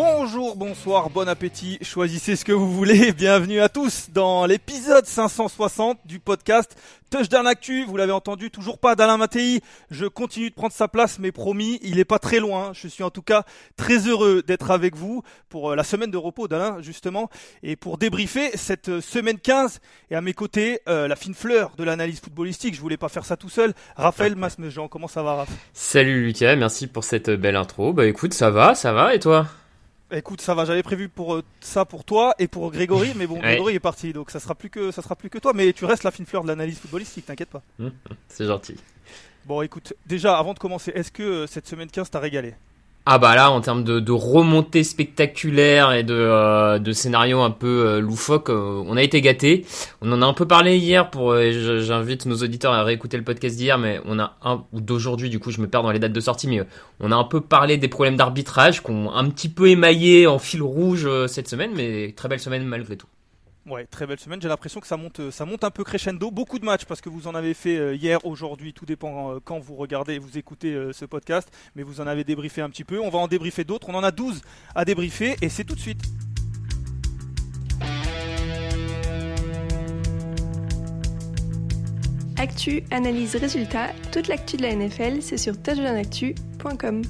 Bonjour, bonsoir, bon appétit, choisissez ce que vous voulez. Bienvenue à tous dans l'épisode 560 du podcast Touchdown Actu. Vous l'avez entendu, toujours pas d'Alain Mattei. Je continue de prendre sa place, mais promis, il est pas très loin. Je suis en tout cas très heureux d'être avec vous pour euh, la semaine de repos d'Alain, justement, et pour débriefer cette euh, semaine 15. Et à mes côtés, euh, la fine fleur de l'analyse footballistique. Je voulais pas faire ça tout seul. Raphaël Masmejean, comment ça va, Raph? Salut Lucas, merci pour cette belle intro. Bah écoute, ça va, ça va, et toi? Écoute, ça va. J'avais prévu pour euh, ça pour toi et pour Grégory, mais bon, Ouais. Grégory est parti, donc ça sera plus que ça sera plus que toi. Mais tu restes la fine fleur de l'analyse footballistique, t'inquiète pas. C'est gentil. Bon, écoute, déjà avant de commencer, est-ce que euh, cette semaine 15 t'a régalé? Ah bah là, en termes de, de remontée spectaculaire et de, euh, scénario un peu euh, loufoque, euh, on a été gâtés. On en a un peu parlé hier, pour euh, j'invite nos auditeurs à réécouter le podcast d'hier, mais on a un, ou d'aujourd'hui, du coup je me perds dans les dates de sortie, mais on a un peu parlé des problèmes d'arbitrage qu'on un petit peu émaillé en fil rouge cette semaine, mais très belle semaine malgré tout. Ouais, très belle semaine. J'ai l'impression que ça monte, euh, ça monte un peu crescendo. Beaucoup de matchs parce que vous en avez fait euh, hier, aujourd'hui, tout dépend euh, quand vous regardez et vous écoutez ce podcast. Mais vous en avez débriefé un petit peu. On va en débriefer d'autres. On en a 12 à débriefer et c'est tout de suite. Actu, analyse, résultat, toute l'actu de la NFL, c'est sur touchdownactu.com.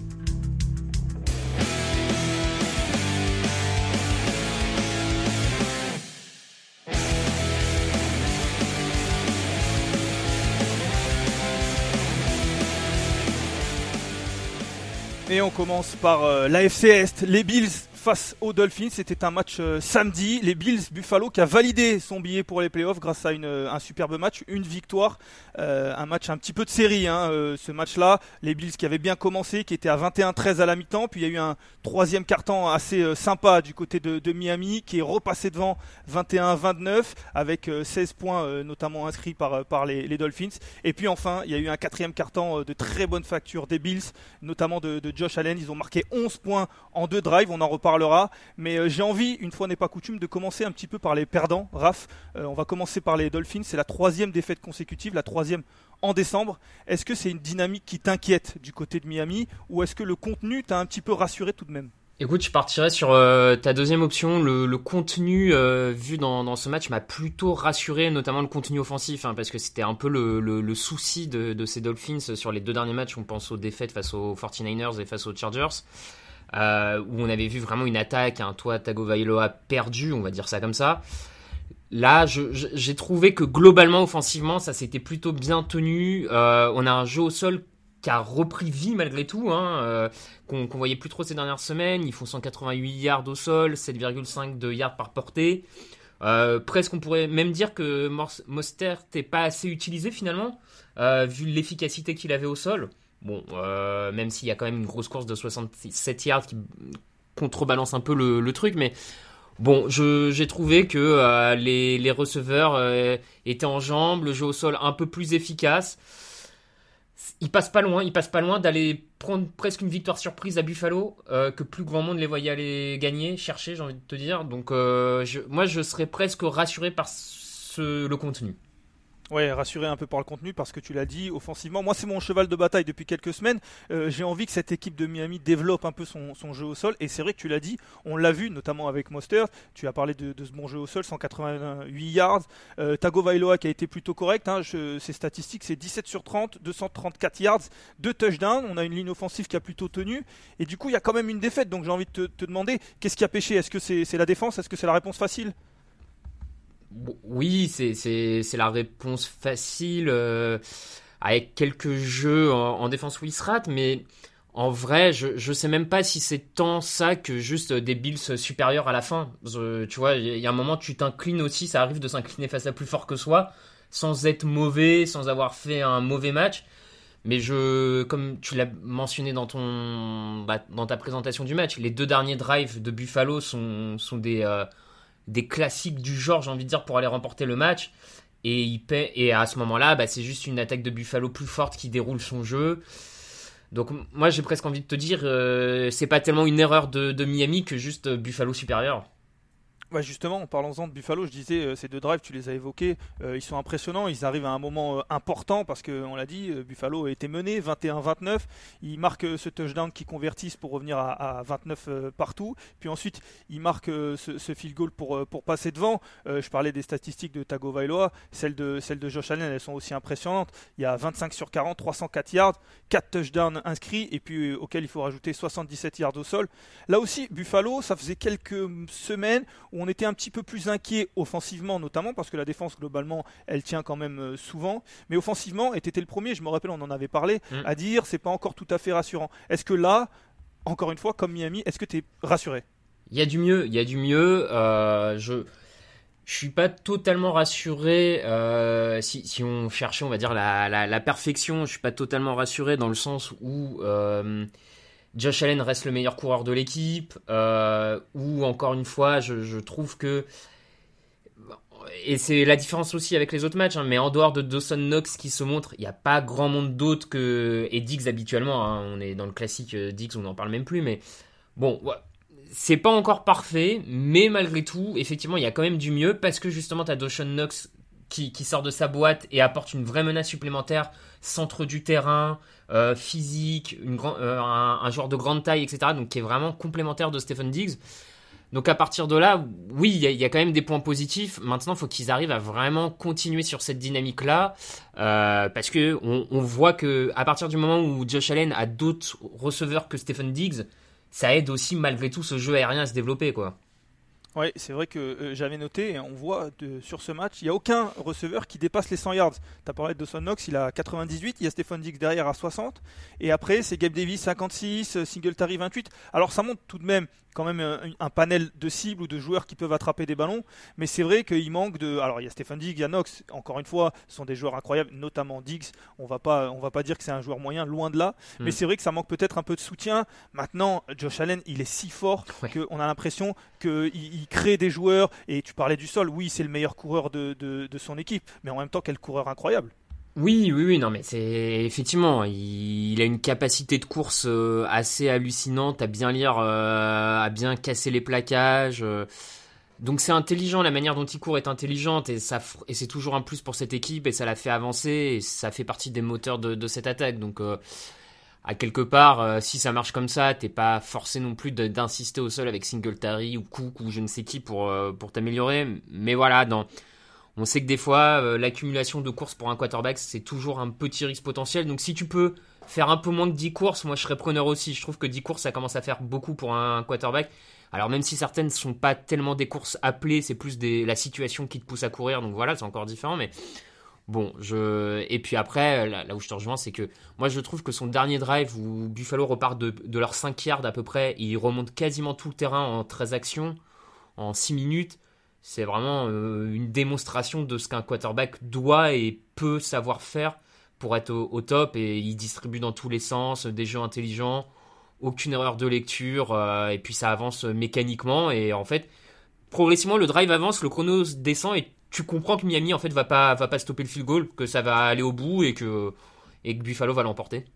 Et on commence par euh, l'AFC Est, les Bills face aux Dolphins. C'était un match euh, samedi. Les Bills Buffalo qui a validé son billet pour les playoffs grâce à euh, un superbe match, une victoire, Euh, un match un petit peu de série. Hein, ce match-là, les Bills qui avaient bien commencé, qui étaient à 21-13 à la mi-temps, puis il y a eu un troisième carton assez sympa du côté de, Miami qui est repassé devant 21-29 avec euh, 16 points notamment inscrits par, les, Dolphins. Et puis enfin, il y a eu un quatrième carton de très bonne facture des Bills, notamment de, de Josh Allen. Ils ont marqué 11 points en deux drives, on en reparlera. Mais euh, j'ai envie, une fois n'est pas coutume, de commencer un petit peu par les perdants. Raph, euh, on va commencer par les Dolphins. C'est la troisième défaite consécutive, la troisième en décembre. Est-ce que c'est une dynamique qui t'inquiète du côté de Miami ou est-ce que le contenu t'a un petit peu rassuré tout de même? Écoute, je partirais sur euh, ta deuxième option. Le, contenu vu dans, ce match m'a plutôt rassuré, notamment le contenu offensif, hein, parce que c'était un peu le souci de, de ces Dolphins sur les deux derniers matchs. On pense aux défaites face aux 49ers et face aux Chargers, euh, où on avait vu vraiment une attaque, un toit Tagovailoa perdu, on va dire ça comme ça. Là, j'ai trouvé que globalement, offensivement, ça s'était plutôt bien tenu. Euh, on a un jeu au sol qui a repris vie malgré tout, hein, euh, qu'on qu'on voyait plus trop ces dernières semaines. Ils font 188 yards au sol, 7,5 de yards par portée. Presque, on pourrait même dire que Mostert n'est pas assez utilisé finalement, vu l'efficacité qu'il avait au sol. Bon, même s'il y a quand même une grosse course de 67 yards qui contrebalance un peu le, truc, mais bon, j'ai trouvé que les, les, receveurs étaient en jambes, le jeu au sol un peu plus efficace il passe pas loin, il passe pas loin d'aller prendre presque une victoire surprise à Buffalo euh, que plus grand monde les voyait aller gagner, chercher, j'ai envie de te dire. Donc euh, moi je serais presque rassuré par le contenu. Ouais, rassurer un peu par le contenu parce que tu l'as dit, offensivement, moi c'est mon cheval de bataille depuis quelques semaines. Euh, j'ai envie que cette équipe de Miami développe un peu son, jeu au sol et c'est vrai que tu l'as dit, on l'a vu notamment avec Monster. Tu as parlé de, ce bon jeu au sol, 188 yards. Euh, Tago Vailoa qui a été plutôt correct, hein, ses statistiques c'est 17 sur 30, 234 yards, 2 touchdowns. On a une ligne offensive qui a plutôt tenu et du coup il y a quand même une défaite. Donc j'ai envie de te, te demander qu'est-ce qui a pêché? Est-ce que c'est la défense? Est-ce que c'est la réponse facile? Oui, c'est la réponse facile euh, avec quelques jeux en, défense où il se rate, mais en vrai, je, je sais même pas si c'est tant ça que juste des Bills supérieurs à la fin. tu vois, il y a un moment, tu t'inclines aussi, ça arrive de s'incliner face à plus fort que soi, sans être mauvais, sans avoir fait un mauvais match. Mais je, comme tu l'as mentionné dans ton, bah, dans ta présentation du match, les deux derniers drives de Buffalo sont, sont des, euh, des classiques du genre, j'ai envie de dire, pour aller remporter le match. Et, il paie, et à ce moment-là, bah, c'est juste une attaque de Buffalo plus forte qui déroule son jeu. Donc moi j'ai presque envie de te dire, euh, c'est pas tellement une erreur de, de Miami que juste Buffalo supérieur. Justement, en parlant de Buffalo, je disais, euh, ces deux drives, tu les as évoqués, euh, ils sont impressionnants, ils arrivent à un moment euh, important parce qu'on l'a dit, Buffalo a été mené 21-29, ils marquent ce touchdown qui convertissent pour revenir à, 29 partout, puis ensuite ils marquent ce, field goal pour, pour passer devant. je parlais des statistiques de Tago Vailoa, celles de, celles de Josh Allen, elles sont aussi impressionnantes. Il y a 25 sur 40, 304 yards, 4 touchdowns inscrits et puis auquel il faut rajouter 77 yards au sol. Là aussi, Buffalo, ça faisait quelques semaines où on était un petit peu plus inquiet offensivement notamment parce que la défense globalement elle tient quand même euh, souvent. Mais offensivement et étais le premier je me rappelle on en avait parlé mm. à dire c'est pas encore tout à fait rassurant. Est-ce que là encore une fois comme Miami est-ce que tu es rassuré? Il y a du mieux il y a du mieux. Euh, je je suis pas totalement rassuré euh, si, si, on cherchait on va dire la, la, perfection je suis pas totalement rassuré dans le sens où Josh Allen reste le meilleur coureur de l'équipe, euh, ou encore une fois, je, trouve que et c'est la différence aussi avec les autres matchs, hein, mais en dehors de Dawson Knox qui se montre, il n'y a pas grand monde d'autres que. Et Diggs habituellement, hein, on est dans le classique euh, Diggs, on n'en parle même plus, mais bon, c'est pas encore parfait, mais malgré tout, effectivement, il y a quand même du mieux parce que justement, tu as Dawson Knox qui, sort de sa boîte et apporte une vraie menace supplémentaire, centre du terrain, euh, physique, euh, un, joueur de grande taille, etc. Donc qui est vraiment complémentaire de Stephen Diggs. Donc à partir de là, oui, il y, a quand même des points positifs. Maintenant, il faut qu'ils arrivent à vraiment continuer sur cette dynamique-là, euh, parce que on, on, voit que à partir du moment où Josh Allen a d'autres receveurs que Stephen Diggs, ça aide aussi malgré tout ce jeu aérien à se développer, quoi. Oui, c'est vrai que euh, j'avais noté, on voit sur ce match, il n'y a aucun receveur qui dépasse les 100 yards. Tu parlé de Son Knox, il a 98, il y a Stephen Dix derrière à 60, et après c'est Gabe Davis 56, Singletary 28. Alors ça monte tout de même quand même un, panel de cibles ou de joueurs qui peuvent attraper des ballons, mais c'est vrai qu'il manque de. Alors il y a Stephen Diggs, il y a Knox, encore une fois, ce sont des joueurs incroyables, notamment Diggs. On va pas, on va pas dire que c'est un joueur moyen, loin de là, hmm. mais c'est vrai que ça manque peut-être un peu de soutien. Maintenant, Josh Allen, il est si fort qu'on a l'impression qu'il il crée des joueurs. Et tu parlais du sol, oui, c'est le meilleur coureur de, de son équipe, mais en même temps, quel coureur incroyable. Oui, oui, oui, non, mais c'est effectivement, il, a une capacité de course euh, assez hallucinante à bien lire, euh, à bien casser les plaquages. Euh. donc c'est intelligent, la manière dont il court est intelligente et ça et c'est toujours un plus pour cette équipe et ça la fait avancer et ça fait partie des moteurs de, cette attaque. Donc à quelque part, si ça marche comme ça, t'es pas forcé non plus d'insister au sol avec Singletary ou Cook ou je ne sais qui pour pour t'améliorer. Mais voilà, dans on sait que des fois, euh, l'accumulation de courses pour un quarterback, c'est toujours un petit risque potentiel. Donc si tu peux faire un peu moins que 10 courses, moi je serais preneur aussi. Je trouve que 10 courses, ça commence à faire beaucoup pour un quarterback. Alors même si certaines ne sont pas tellement des courses appelées, c'est plus la situation qui te pousse à courir. Donc voilà, c'est encore différent. Mais bon, je... Et puis après, là, où je te rejoins, c'est que moi je trouve que son dernier drive où Buffalo repart de, de leurs 5 yards à peu près, il remonte quasiment tout le terrain en 13 actions, en 6 minutes c'est vraiment euh, une démonstration de ce qu'un quarterback doit et peut savoir faire pour être au, top et il distribue dans tous les sens, des jeux intelligents, aucune erreur de lecture euh, et puis ça avance mécaniquement et en fait progressivement le drive avance, le chrono descend et tu comprends que Miami en fait va pas va pas stopper le field goal, que ça va aller au bout et que et que Buffalo va l'emporter.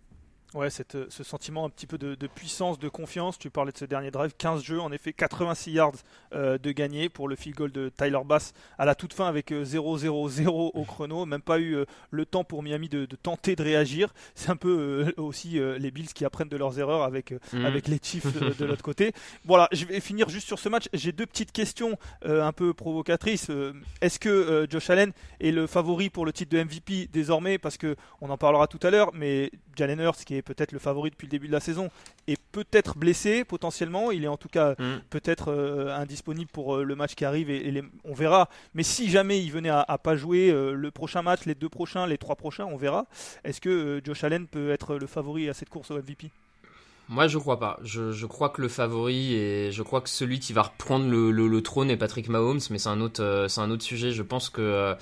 Ouais, cette, euh, ce sentiment un petit peu de, puissance, de confiance. Tu parlais de ce dernier drive, 15 jeux, en effet, 86 yards euh, de gagné pour le field goal de Tyler Bass à la toute fin avec 0-0-0 euh, au chrono. Même pas eu le temps pour Miami de, tenter de réagir. C'est un peu aussi les Bills qui apprennent de leurs erreurs avec, mhm. avec les Chiefs de, l'autre côté. Voilà, je vais finir juste sur ce match. J'ai deux petites questions un peu provocatrices. Est-ce que Josh Allen est le favori pour le titre de MVP désormais? Parce que on en parlera tout à l'heure, mais Jalen Hurts, qui est peut-être le favori depuis le début de la saison, est peut-être blessé potentiellement. Il est en tout cas mm. peut-être euh, indisponible pour euh, le match qui arrive et, on verra. Mais si jamais il venait à, pas jouer euh, le prochain match, les deux prochains, les trois prochains, on verra. Est-ce que Josh Allen peut être le favori à cette course au MVP moi, je crois pas. Je, crois que le favori et je crois que celui qui va reprendre le, trône est Patrick Mahomes, mais c'est un autre, c'est un autre sujet. Je pense que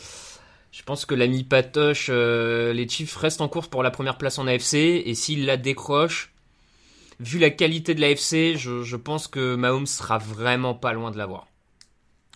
je pense que l'ami Patoche, euh, les Chiefs restent en course pour la première place en AFC et s'ils la décrochent, vu la qualité de l'AFC, je, je pense que Mahomes sera vraiment pas loin de l'avoir.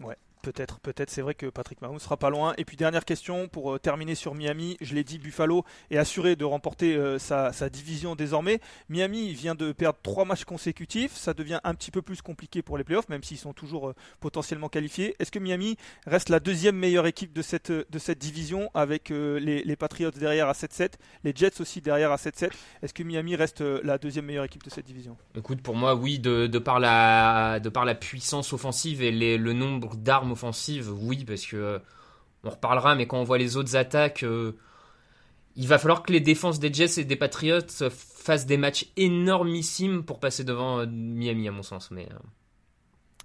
Ouais. Peut-être, peut-être. C'est vrai que Patrick Mahomes sera pas loin. Et puis dernière question pour euh, terminer sur Miami. Je l'ai dit, Buffalo est assuré de remporter euh, sa, division désormais. Miami vient de perdre trois matchs consécutifs. Ça devient un petit peu plus compliqué pour les playoffs, même s'ils sont toujours euh, potentiellement qualifiés. Est-ce que Miami reste la deuxième meilleure équipe de cette, de cette division avec les, Patriots derrière à 7-7, les Jets aussi derrière à 7-7 Est-ce que Miami reste la deuxième meilleure équipe de cette division? Écoute, pour moi, oui, de, de, par, la, de par la puissance offensive et le nombre d'armes offensive, oui, parce que on reparlera, mais quand on voit les autres attaques, euh, il va falloir que les défenses des Jets et des Patriots fassent des matchs énormissimes pour passer devant euh, Miami, à mon sens. Mais euh.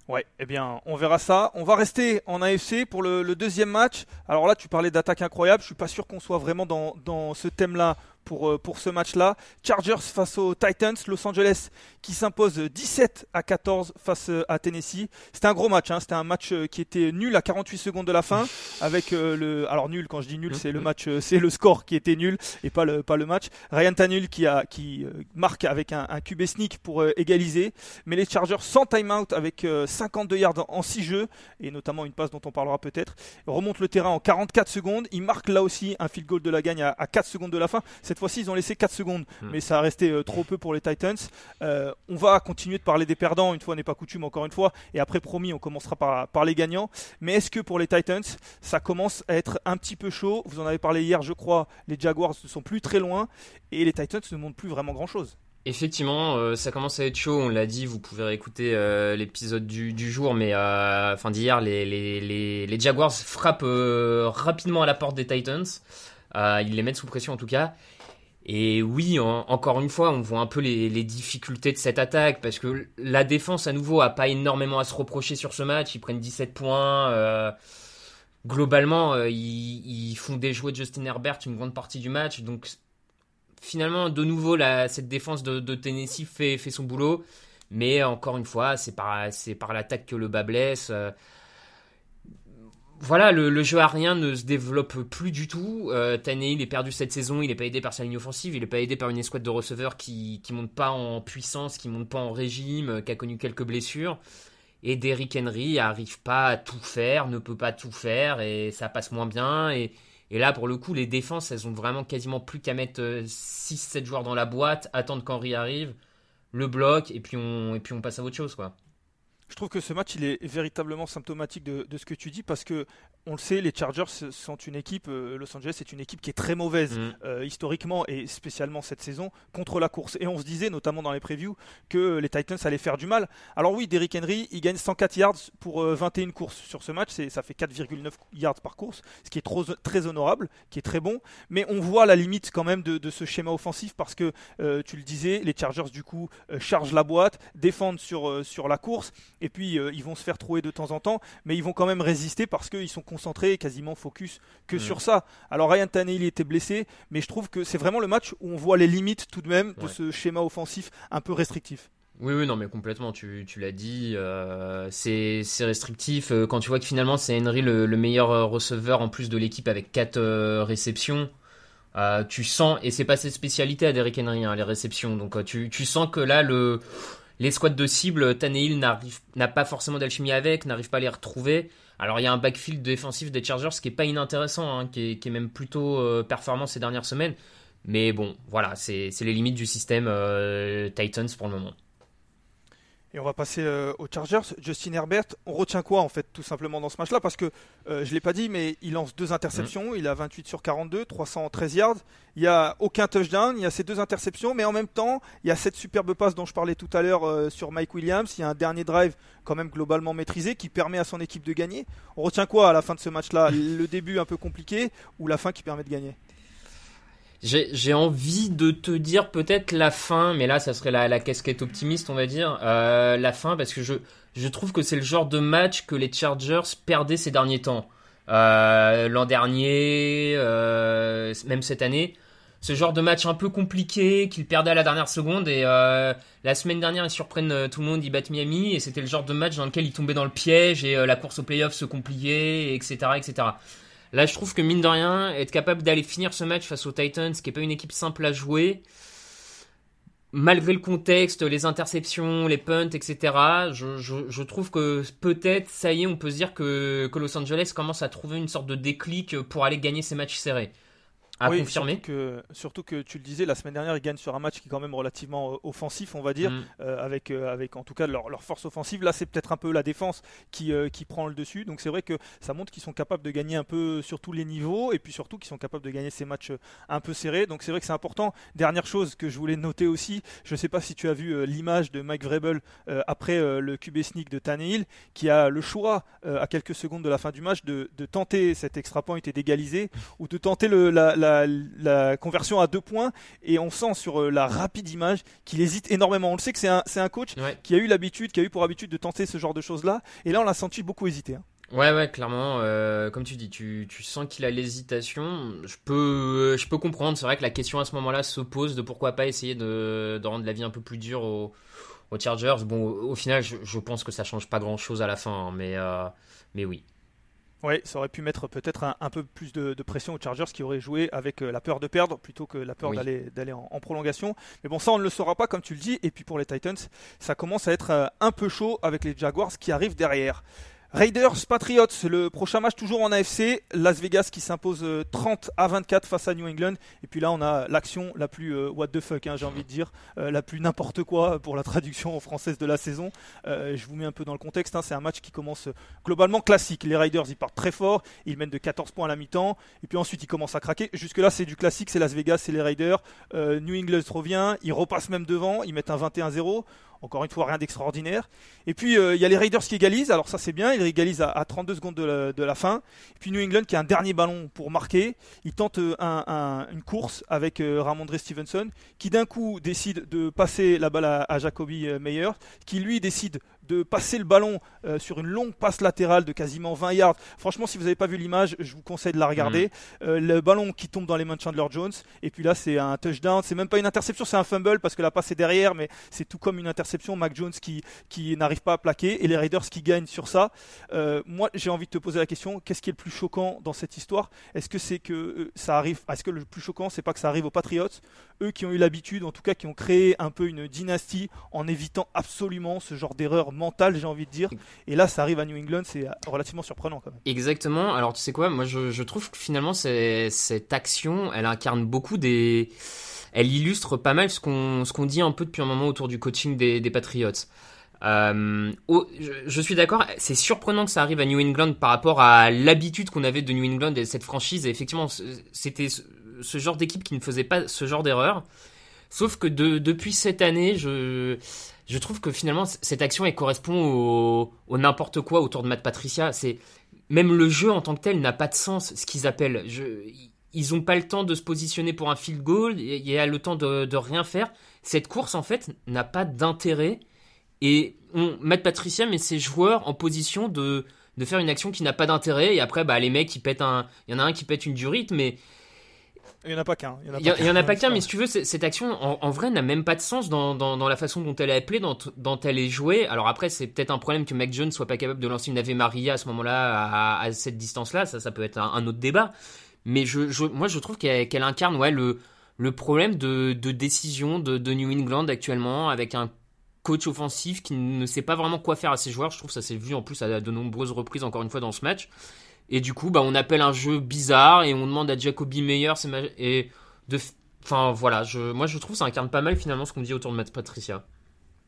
Ouais, eh bien, on verra ça. On va rester en AFC pour le, deuxième match. Alors là, tu parlais d'attaque incroyable. Je suis pas sûr qu'on soit vraiment dans, dans ce thème-là pour, euh, pour ce match-là. Chargers face aux Titans, Los Angeles qui s'impose 17 à 14 face euh, à Tennessee. C'était un gros match, hein. c'était un match euh, qui était nul à 48 secondes de la fin avec le alors nul quand je dis nul, c'est le match c'est le score qui était nul et pas le pas le match. Ryan Tannehill qui a qui marque avec un, un QB sneak pour égaliser, mais les Chargers sans timeout avec 52 yards en 6 jeux et notamment une passe dont on parlera peut-être, remonte le terrain en 44 secondes, il marque là aussi un field goal de la gagne à, à 4 secondes de la fin. Cette fois-ci, ils ont laissé 4 secondes, hmm. mais ça a resté euh, trop peu pour les Titans. Euh, on va continuer de parler des perdants, une fois n'est pas coutume, encore une fois. Et après, promis, on commencera par, par les gagnants. Mais est-ce que pour les Titans, ça commence à être un petit peu chaud? Vous en avez parlé hier, je crois. Les Jaguars ne sont plus très loin et les Titans ne montrent plus vraiment grand-chose. Effectivement, euh, ça commence à être chaud, on l'a dit, vous pouvez réécouter l'épisode du, jour, mais enfin d'hier, les, les, les, Jaguars frappent rapidement à la porte des Titans. ils les mettent sous pression en tout cas. Et oui, encore une fois, on voit un peu les, difficultés de cette attaque parce que la défense, à nouveau, a pas énormément à se reprocher sur ce match. Ils prennent 17 points. Euh, globalement, euh, ils, font déjouer Justin Herbert une grande partie du match. Donc, finalement, de nouveau, cette défense de, Tennessee fait, son boulot. Mais encore une fois, c'est par, par l'attaque que le bas blesse. Euh, voilà, le, jeu aérien ne se développe plus du tout. Euh, il est perdu cette saison, il n'est pas aidé par sa ligne offensive, il n'est pas aidé par une escouade de receveurs qui ne monte pas en puissance, qui monte pas en régime, euh, qui a connu quelques blessures. Et Derrick Henry arrive pas à tout faire, ne peut pas tout faire, et ça passe moins bien. Et, là, pour le coup, les défenses, elles ont vraiment quasiment plus qu'à mettre 6-7 euh, joueurs dans la boîte, attendre qu'Henry arrive, le on, et puis on passe à autre chose, quoi. Je trouve que ce match il est véritablement symptomatique de, de, ce que tu dis parce que on le sait, les Chargers sont une équipe, euh, Los Angeles est une équipe qui est très mauvaise mm. euh, historiquement et spécialement cette saison contre la course. Et on se disait, notamment dans les previews, que les Titans allaient faire du mal. Alors oui, Derrick Henry, il gagne 104 yards pour 21 euh, courses sur ce match, ça fait 4,9 yards par course, ce qui est trop, très honorable, qui est très bon. Mais on voit la limite quand même de, ce schéma offensif parce que, tu le disais, les Chargers du coup chargent la boîte, défendent sur, sur la course et puis ils vont se faire trouver de temps en temps, mais ils vont quand même résister parce qu'ils sont concentré, quasiment focus que mm. sur ça. Alors Ryan Tannehill était blessé, mais je trouve que c'est vraiment le match où on voit les limites tout de même de ce schéma offensif un peu restrictif. Oui, oui, non, mais complètement, tu, l'as dit, euh, c'est restrictif. Euh, quand tu vois que finalement c'est Henry le, meilleur euh, receveur en plus de l'équipe avec 4 réceptions, Euh, tu sens, et c'est pas ses spécialités à Derrick Henry, hein, les réceptions. Donc tu, tu sens que là, le, les squads de cible, Tannehill n'a pas forcément d'alchimie avec, n'arrive pas à les retrouver. Alors il y a un backfield défensif des Chargers qui est pas inintéressant, hein, qui, est, même plutôt euh, performant ces dernières semaines. Mais bon, voilà, c'est les limites du système Titans pour le moment. Et on va passer euh, aux Chargers. Justin Herbert, on retient quoi en fait tout simplement dans ce match-là? Parce que euh, je ne l'ai pas dit, mais il lance deux interceptions. Mm. Il a 28 sur 42, 313 yards. Il n'y a aucun touchdown. Il y a ces deux interceptions, mais en même temps, il y a cette superbe passe dont je parlais tout à l'heure euh, sur Mike Williams. Il y a un dernier drive quand même globalement maîtrisé qui permet à son équipe de gagner. On retient quoi à la fin de ce match-là? Le début un peu compliqué ou la fin qui permet de gagner? J'ai envie de te dire peut-être la fin, mais là, ça serait la, casquette optimiste, on va dire. Euh, la fin, parce que je, je trouve que c'est le genre de match que les Chargers perdaient ces derniers temps. Euh, L'an dernier, euh, même cette année. Ce genre de match un peu compliqué qu'ils perdaient à la dernière seconde. Et euh, la semaine dernière, ils surprennent euh, tout le monde, ils battent Miami. Et c'était le genre de match dans lequel ils tombaient dans le piège et euh, la course au playoff se compliquait, etc. etc. Là, je trouve que mine de rien, être capable d'aller finir ce match face aux Titans, qui n'est pas une équipe simple à jouer, malgré le contexte, les interceptions, les punts, etc., je, trouve que peut-être, ça y est, on peut se dire que, que Los Angeles commence à trouver une sorte de déclic pour aller gagner ces matchs serrés à confirmer. Surtout que, surtout que tu le disais, la semaine dernière, ils gagnent sur un match qui est quand même relativement euh, offensif, on va dire, mm. euh, avec, euh, avec en tout cas leur, leur force offensive. Là, c'est peut-être un peu la défense qui, qui prend le dessus. Donc c'est vrai que ça montre qu'ils sont capables de gagner un peu sur tous les niveaux et puis surtout qu'ils sont capables de gagner ces matchs un peu serrés. Donc c'est vrai que c'est important. Dernière chose que je voulais noter aussi, je ne sais pas si tu as vu l'image de Mike Vrabel après le QB sneak de Tannehill, qui a le choix à quelques secondes de la fin du match de, de tenter cet extra point et d'égaliser ou de tenter le, la la, conversion à deux points et on sent sur euh, la rapide image qu'il hésite énormément. On le sait que c'est un, un, coach qui a eu l'habitude, qui a eu pour habitude de tenter ce genre de choses-là et là on l'a senti beaucoup hésiter. Hein. Ouais, ouais, clairement. Euh, comme tu dis, tu, tu sens qu'il a l'hésitation. Je peux, je peux comprendre. C'est vrai que la question à ce moment-là se pose de pourquoi pas essayer de, de rendre la vie un peu plus dure aux, aux Chargers. Bon, au, final, je, je, pense que ça change pas grand-chose à la fin, hein, mais, euh, mais oui. Oui, ça aurait pu mettre peut-être un, peu plus de, pression aux Chargers qui auraient joué avec euh, la peur de perdre plutôt que la peur d'aller en, en, prolongation. Mais bon, ça on ne le saura pas comme tu le dis. Et puis pour les Titans, ça commence à être euh, un peu chaud avec les Jaguars qui arrivent derrière. Raiders Patriots, le prochain match toujours en AFC. Las Vegas qui s'impose 30 euh, à 24 face à New England. Et puis là, on a l'action la plus euh, what the fuck, hein, j'ai envie de dire, euh, la plus n'importe quoi pour la traduction française de la saison. je vous mets un peu dans le contexte. Hein, c'est un match qui commence globalement classique. Les Raiders, ils partent très fort. Ils mènent de 14 points à la mi-temps. Et puis ensuite, ils commencent à craquer. Jusque-là, c'est du classique. C'est Las Vegas, c'est les Raiders. New England revient. Ils repassent même devant. Ils mettent un 21-0. Encore une fois, rien d'extraordinaire. Et puis, euh, il y a les Raiders qui égalisent. Alors ça, c'est bien. Ils égalisent à, 32 secondes de la, fin. Et puis New England qui a un dernier ballon pour marquer. Ils tentent euh, une course avec euh, Ramondre Stevenson, qui d'un coup décide de passer la balle à, à Jacoby Meyer, qui lui décide de passer le ballon euh, sur une longue passe latérale de quasiment 20 yards. Franchement, si vous n'avez pas vu l'image, je vous conseille de la regarder. Mm. Euh, le ballon qui tombe dans les mains de Chandler Jones. Et puis là, c'est un touchdown. C'est même pas une interception, c'est un fumble parce que la passe est derrière, mais c'est tout comme une interception. Mac Jones qui, qui n'arrive pas à plaquer et les Raiders qui gagnent sur ça. Euh, moi, j'ai envie de te poser la question qu'est-ce qui est le plus choquant dans cette histoire? Est-ce que c'est que ça arrive Est-ce que le plus choquant, c'est pas que ça arrive aux Patriots? Eux qui ont eu l'habitude, en tout cas, qui ont créé un peu une dynastie en évitant absolument ce genre d'erreur mental, j'ai envie de dire. Et là, ça arrive à New England, c'est relativement surprenant quand même. Exactement. Alors, tu sais quoi, moi, je, trouve que finalement, cette action, elle incarne beaucoup des. Elle illustre pas mal ce qu'on ce qu'on dit un peu depuis un moment autour du coaching des, des Patriots. Euh, je, suis d'accord, c'est surprenant que ça arrive à New England par rapport à l'habitude qu'on avait de New England et cette franchise. Et effectivement, c'était ce, genre d'équipe qui ne faisait pas ce genre d'erreur. Sauf que de, depuis cette année, je, trouve que finalement cette action elle correspond au, n'importe quoi autour de Matt Patricia. C'est même le jeu en tant que tel n'a pas de sens. Ce qu'ils appellent, ils n'ont pas le temps de se positionner pour un field goal. Il y a le temps de, rien faire. Cette course en fait n'a pas d'intérêt et Matt Patricia met ses joueurs en position de faire une action qui n'a pas d'intérêt et après bah les mecs il y en a un qui pète une durite mais il n'y en a pas qu'un. Il n'y en, a pas qu'un, mais si tu veux, cette action, en, vrai, n'a même pas de sens dans, dans, la façon dont elle est appelée, dont, dont elle est jouée. Alors après, c'est peut-être un problème que Mac Jones soit pas capable de lancer une Ave Maria à ce moment-là, à, cette distance-là. Ça, ça peut être un, autre débat. mais je, moi je trouve qu'elle incarne ouais, le, le problème de, de décision de, de, New England actuellement avec un coach offensif qui ne sait pas vraiment quoi faire à ses joueurs. Je trouve ça s'est vu en plus à de nombreuses reprises encore une fois dans ce match. Et du coup, bah, on appelle un jeu bizarre et on demande à Jacoby Meyer et de, enfin voilà, je, moi je trouve ça incarne pas mal finalement ce qu'on dit autour de Matt Patricia.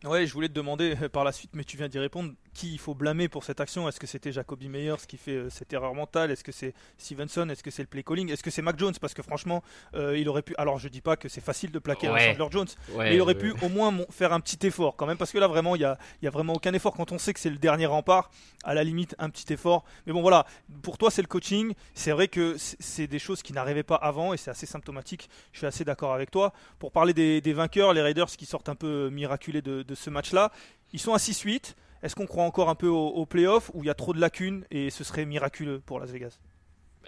Ouais, je voulais te demander par la suite, mais tu viens d'y répondre qui il faut blâmer pour cette action? Est-ce que c'était Jacoby Meyers qui fait euh, cette erreur mentale? Est-ce que c'est Stevenson? Est-ce que c'est le play calling? Est-ce que c'est Mac Jones? Parce que franchement, euh, il aurait pu. Alors je dis pas que c'est facile de plaquer un Chandler Jones, mais il aurait pu au moins faire un petit effort quand même, parce que là vraiment, il y a, y a, vraiment aucun effort quand on sait que c'est le dernier rempart. À la limite, un petit effort. Mais bon, voilà. Pour toi, c'est le coaching. C'est vrai que c'est des choses qui n'arrivaient pas avant et c'est assez symptomatique. Je suis assez d'accord avec toi. Pour parler des, vainqueurs, les Raiders qui sortent un peu miraculés de, de ce match-là, ils sont à 6-8. Est-ce qu'on croit encore un peu au, au playoff où il y a trop de lacunes et ce serait miraculeux pour Las Vegas?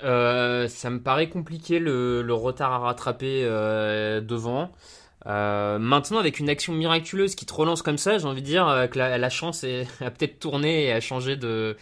Euh, Ça me paraît compliqué le, retard à rattraper euh, devant. Euh, maintenant, avec une action miraculeuse qui te relance comme ça, j'ai envie de dire que la, chance est, a peut-être tourné et a changé de.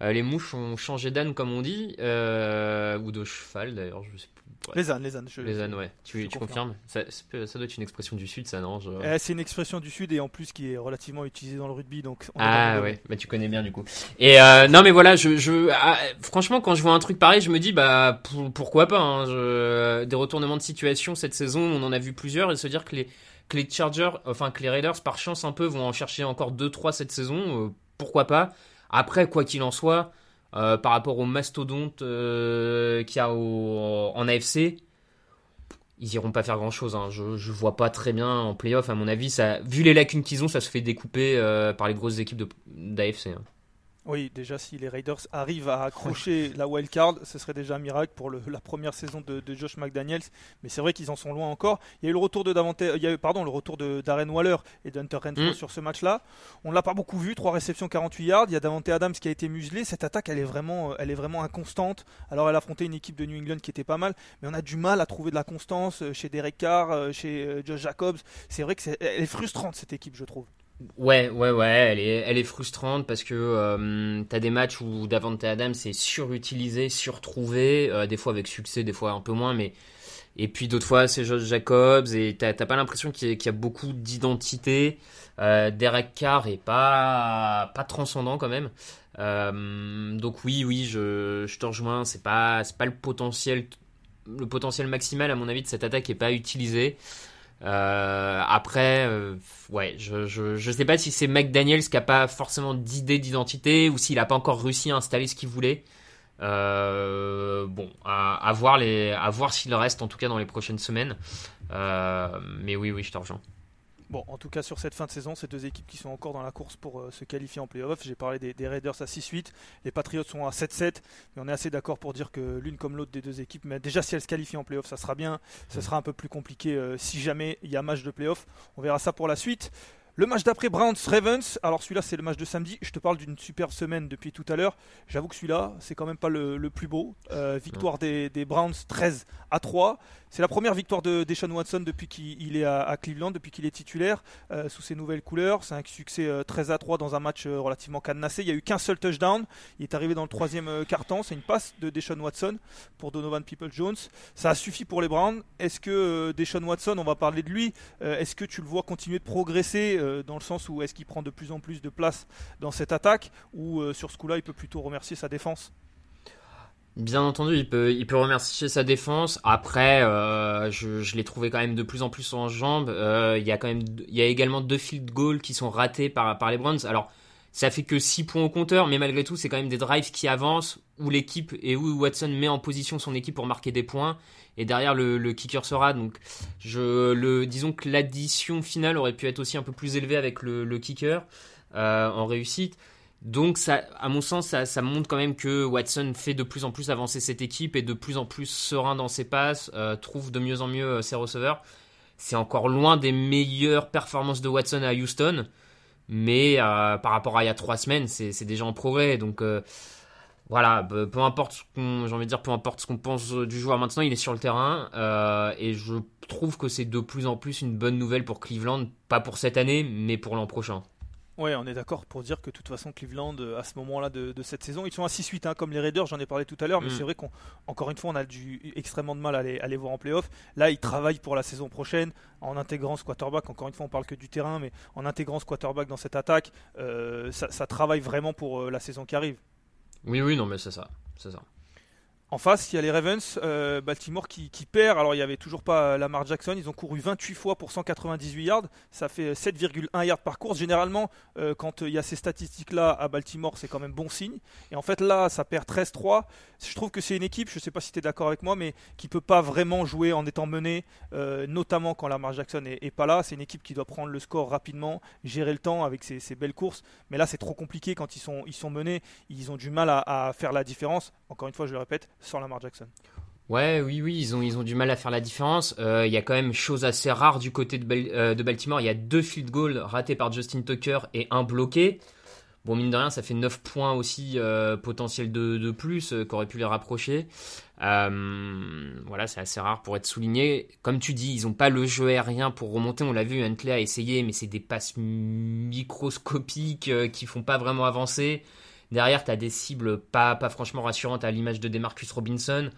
les mouches ont changé d'âne, comme on dit, ou de cheval d'ailleurs, je sais les ânes, les ânes. les ânes, ouais. Tu, confirmes ça, doit être une expression du Sud, ça, non eh, C'est une expression du Sud et en plus qui est relativement utilisée dans le rugby. Donc ah ouais, bah, tu connais bien du coup. Et euh, non, mais voilà, je, je ah, franchement, quand je vois un truc pareil, je me dis, bah pourquoi pas hein, je, Des retournements de situation cette saison, on en a vu plusieurs et se dire que les, que les Chargers, enfin que les Raiders, par chance un peu, vont en chercher encore 2-3 cette saison, euh, pourquoi pas Après, quoi qu'il en soit. Euh, par rapport aux mastodontes euh, qu'il y a en AFC, ils iront pas faire grand chose. Hein. Je, je vois pas très bien en playoff, à mon avis. Vu les lacunes qu'ils ont, ça se fait découper euh, par les grosses équipes d'AFC. Hein. Oui, déjà si les Raiders arrivent à accrocher la wild card, ce serait déjà un miracle pour la première saison de, Josh McDaniels. Mais c'est vrai qu'ils en sont loin encore. Il y a eu le retour de Davante, il y a eu, pardon, le retour de Darren Waller et d'Hunter Renfro mm. sur ce match-là. On l'a pas beaucoup vu, trois réceptions, 48 yards. Il y a Davante Adams qui a été muselé. Cette attaque, elle est vraiment, elle est vraiment inconstante. Alors elle a affronté une équipe de New England qui était pas mal, mais on a du mal à trouver de la constance euh, chez Derek Carr, euh, chez euh, Josh Jacobs. C'est vrai que c'est, elle est frustrante cette équipe, je trouve. Ouais, ouais, ouais, elle est, elle est frustrante parce que euh, t'as des matchs où Davante Adams est surutilisé, surtrouvé, euh, des fois avec succès, des fois un peu moins, mais et puis d'autres fois c'est Josh Jacobs et t'as pas l'impression qu'il y, a beaucoup d'identité. Euh, Derek Carr est pas pas transcendant quand même. Donc oui, oui, je, je te rejoins. C'est pas pas le potentiel le potentiel maximal à mon avis de cette attaque est pas utilisé. Euh, après, euh, ouais, je, je, je sais pas si c'est McDaniels qui a pas forcément d'idée d'identité ou s'il a pas encore réussi à installer ce qu'il voulait. Euh, bon, à, à, voir les, à voir s'il reste en tout cas dans les prochaines semaines. Mais oui, oui, je te rejoins. Bon, en tout cas, sur cette fin de saison, ces deux équipes qui sont encore dans la course pour euh, se qualifier en playoff. J'ai parlé des, Raiders à 6-8, les Patriots sont à 7-7, mais on est assez d'accord pour dire que l'une comme l'autre des deux équipes, mais déjà si elles se qualifient en playoff, ça sera bien. Ce sera un peu plus compliqué euh, si jamais il y a match de playoff. On verra ça pour la suite. Le match d'après, Browns-Ravens. Alors celui-là, c'est le match de samedi. Je te parle d'une super semaine depuis tout à l'heure. J'avoue que celui-là, c'est quand même pas le, plus beau. Euh, victoire des, des, Browns 13 à 3. C'est la première victoire de Deshaun Watson depuis qu'il est à, Cleveland, depuis qu'il est titulaire, euh, sous ses nouvelles couleurs. C'est un succès 13 euh, à 3 dans un match euh, relativement cadenassé. Il y a eu qu'un seul touchdown. Il est arrivé dans le troisième quart-temps. C'est une passe de Deshaun Watson pour Donovan People-Jones. Ça a suffi pour les Browns. Est-ce que Deshaun Watson, on va parler de lui, est-ce que tu le vois continuer de progresser dans le sens où est-ce qu'il prend de plus en plus de place dans cette attaque ou sur ce coup-là, il peut plutôt remercier sa défense? Bien entendu, il peut, il peut remercier sa défense. Après, euh, je, l'ai trouvé quand même de plus en plus en jambes. Euh, il y a quand même, il y a également deux field goals qui sont ratés par, par les Browns. Alors, ça fait que 6 points au compteur, mais malgré tout, c'est quand même des drives qui avancent où l'équipe et où Watson met en position son équipe pour marquer des points. Et derrière, le, kicker sera. Donc, je, le, disons que l'addition finale aurait pu être aussi un peu plus élevée avec le, le kicker euh, en réussite. Donc, à mon sens, ça, montre quand même que Watson fait de plus en plus avancer cette équipe et de plus en plus serein dans ses passes, euh, trouve de mieux en mieux euh, ses receveurs. C'est encore loin des meilleures performances de Watson à Houston, mais euh, par rapport à il y a trois semaines, c'est déjà en progrès. Donc voilà, peu importe ce qu'on, j'ai envie de dire, peu importe ce qu'on pense du joueur maintenant, il est sur le terrain et je trouve que c'est de plus en plus une bonne nouvelle pour Cleveland, pas pour cette année, mais pour l'an prochain. Ouais, on est d'accord pour dire que de toute façon Cleveland à ce moment-là de, cette saison, ils sont à 6-8 hein, comme les Raiders, j'en ai parlé tout à l'heure, mais mm. c'est vrai qu'encore une fois on a du extrêmement de mal à les, à les voir en playoff. Là, ils travaillent pour la saison prochaine en intégrant ce quarterback. Encore une fois, on parle que du terrain, mais en intégrant ce quarterback dans cette attaque, euh, ça, ça, travaille vraiment pour euh, la saison qui arrive. Oui, oui, non, mais c'est ça, c'est ça. En face, il y a les Ravens, euh, Baltimore qui, perd. Alors, il n'y avait toujours pas Lamar Jackson. Ils ont couru 28 fois pour 198 yards. Ça fait 7,1 yards par course. Généralement, euh, quand il y a ces statistiques-là à Baltimore, c'est quand même bon signe. Et en fait, là, ça perd 13-3. Je trouve que c'est une équipe, je ne sais pas si tu es d'accord avec moi, mais qui ne peut pas vraiment jouer en étant menée, euh, notamment quand Lamar Jackson est, pas là. C'est une équipe qui doit prendre le score rapidement, gérer le temps avec ses, belles courses. Mais là, c'est trop compliqué quand ils sont, menés. Ils ont du mal à faire la différence. Encore une fois, je le répète, sans Lamar Jackson. Ouais, oui, oui, ils ont, ils ont du mal à faire la différence. Euh, il y a quand même chose assez rare du côté de, euh, de, Baltimore. Il y a deux field goals ratés par Justin Tucker et un bloqué. Bon, mine de rien, ça fait 9 points aussi euh, potentiel de, plus qu'aurait pu les rapprocher. voilà, c'est assez rare pour être souligné. Comme tu dis, ils n'ont pas le jeu aérien pour remonter. On l'a vu, Huntley a essayé, mais c'est des passes microscopiques qui font pas vraiment avancer. Derrière, tu as des cibles pas, pas franchement rassurantes à l'image de Demarcus Robinson.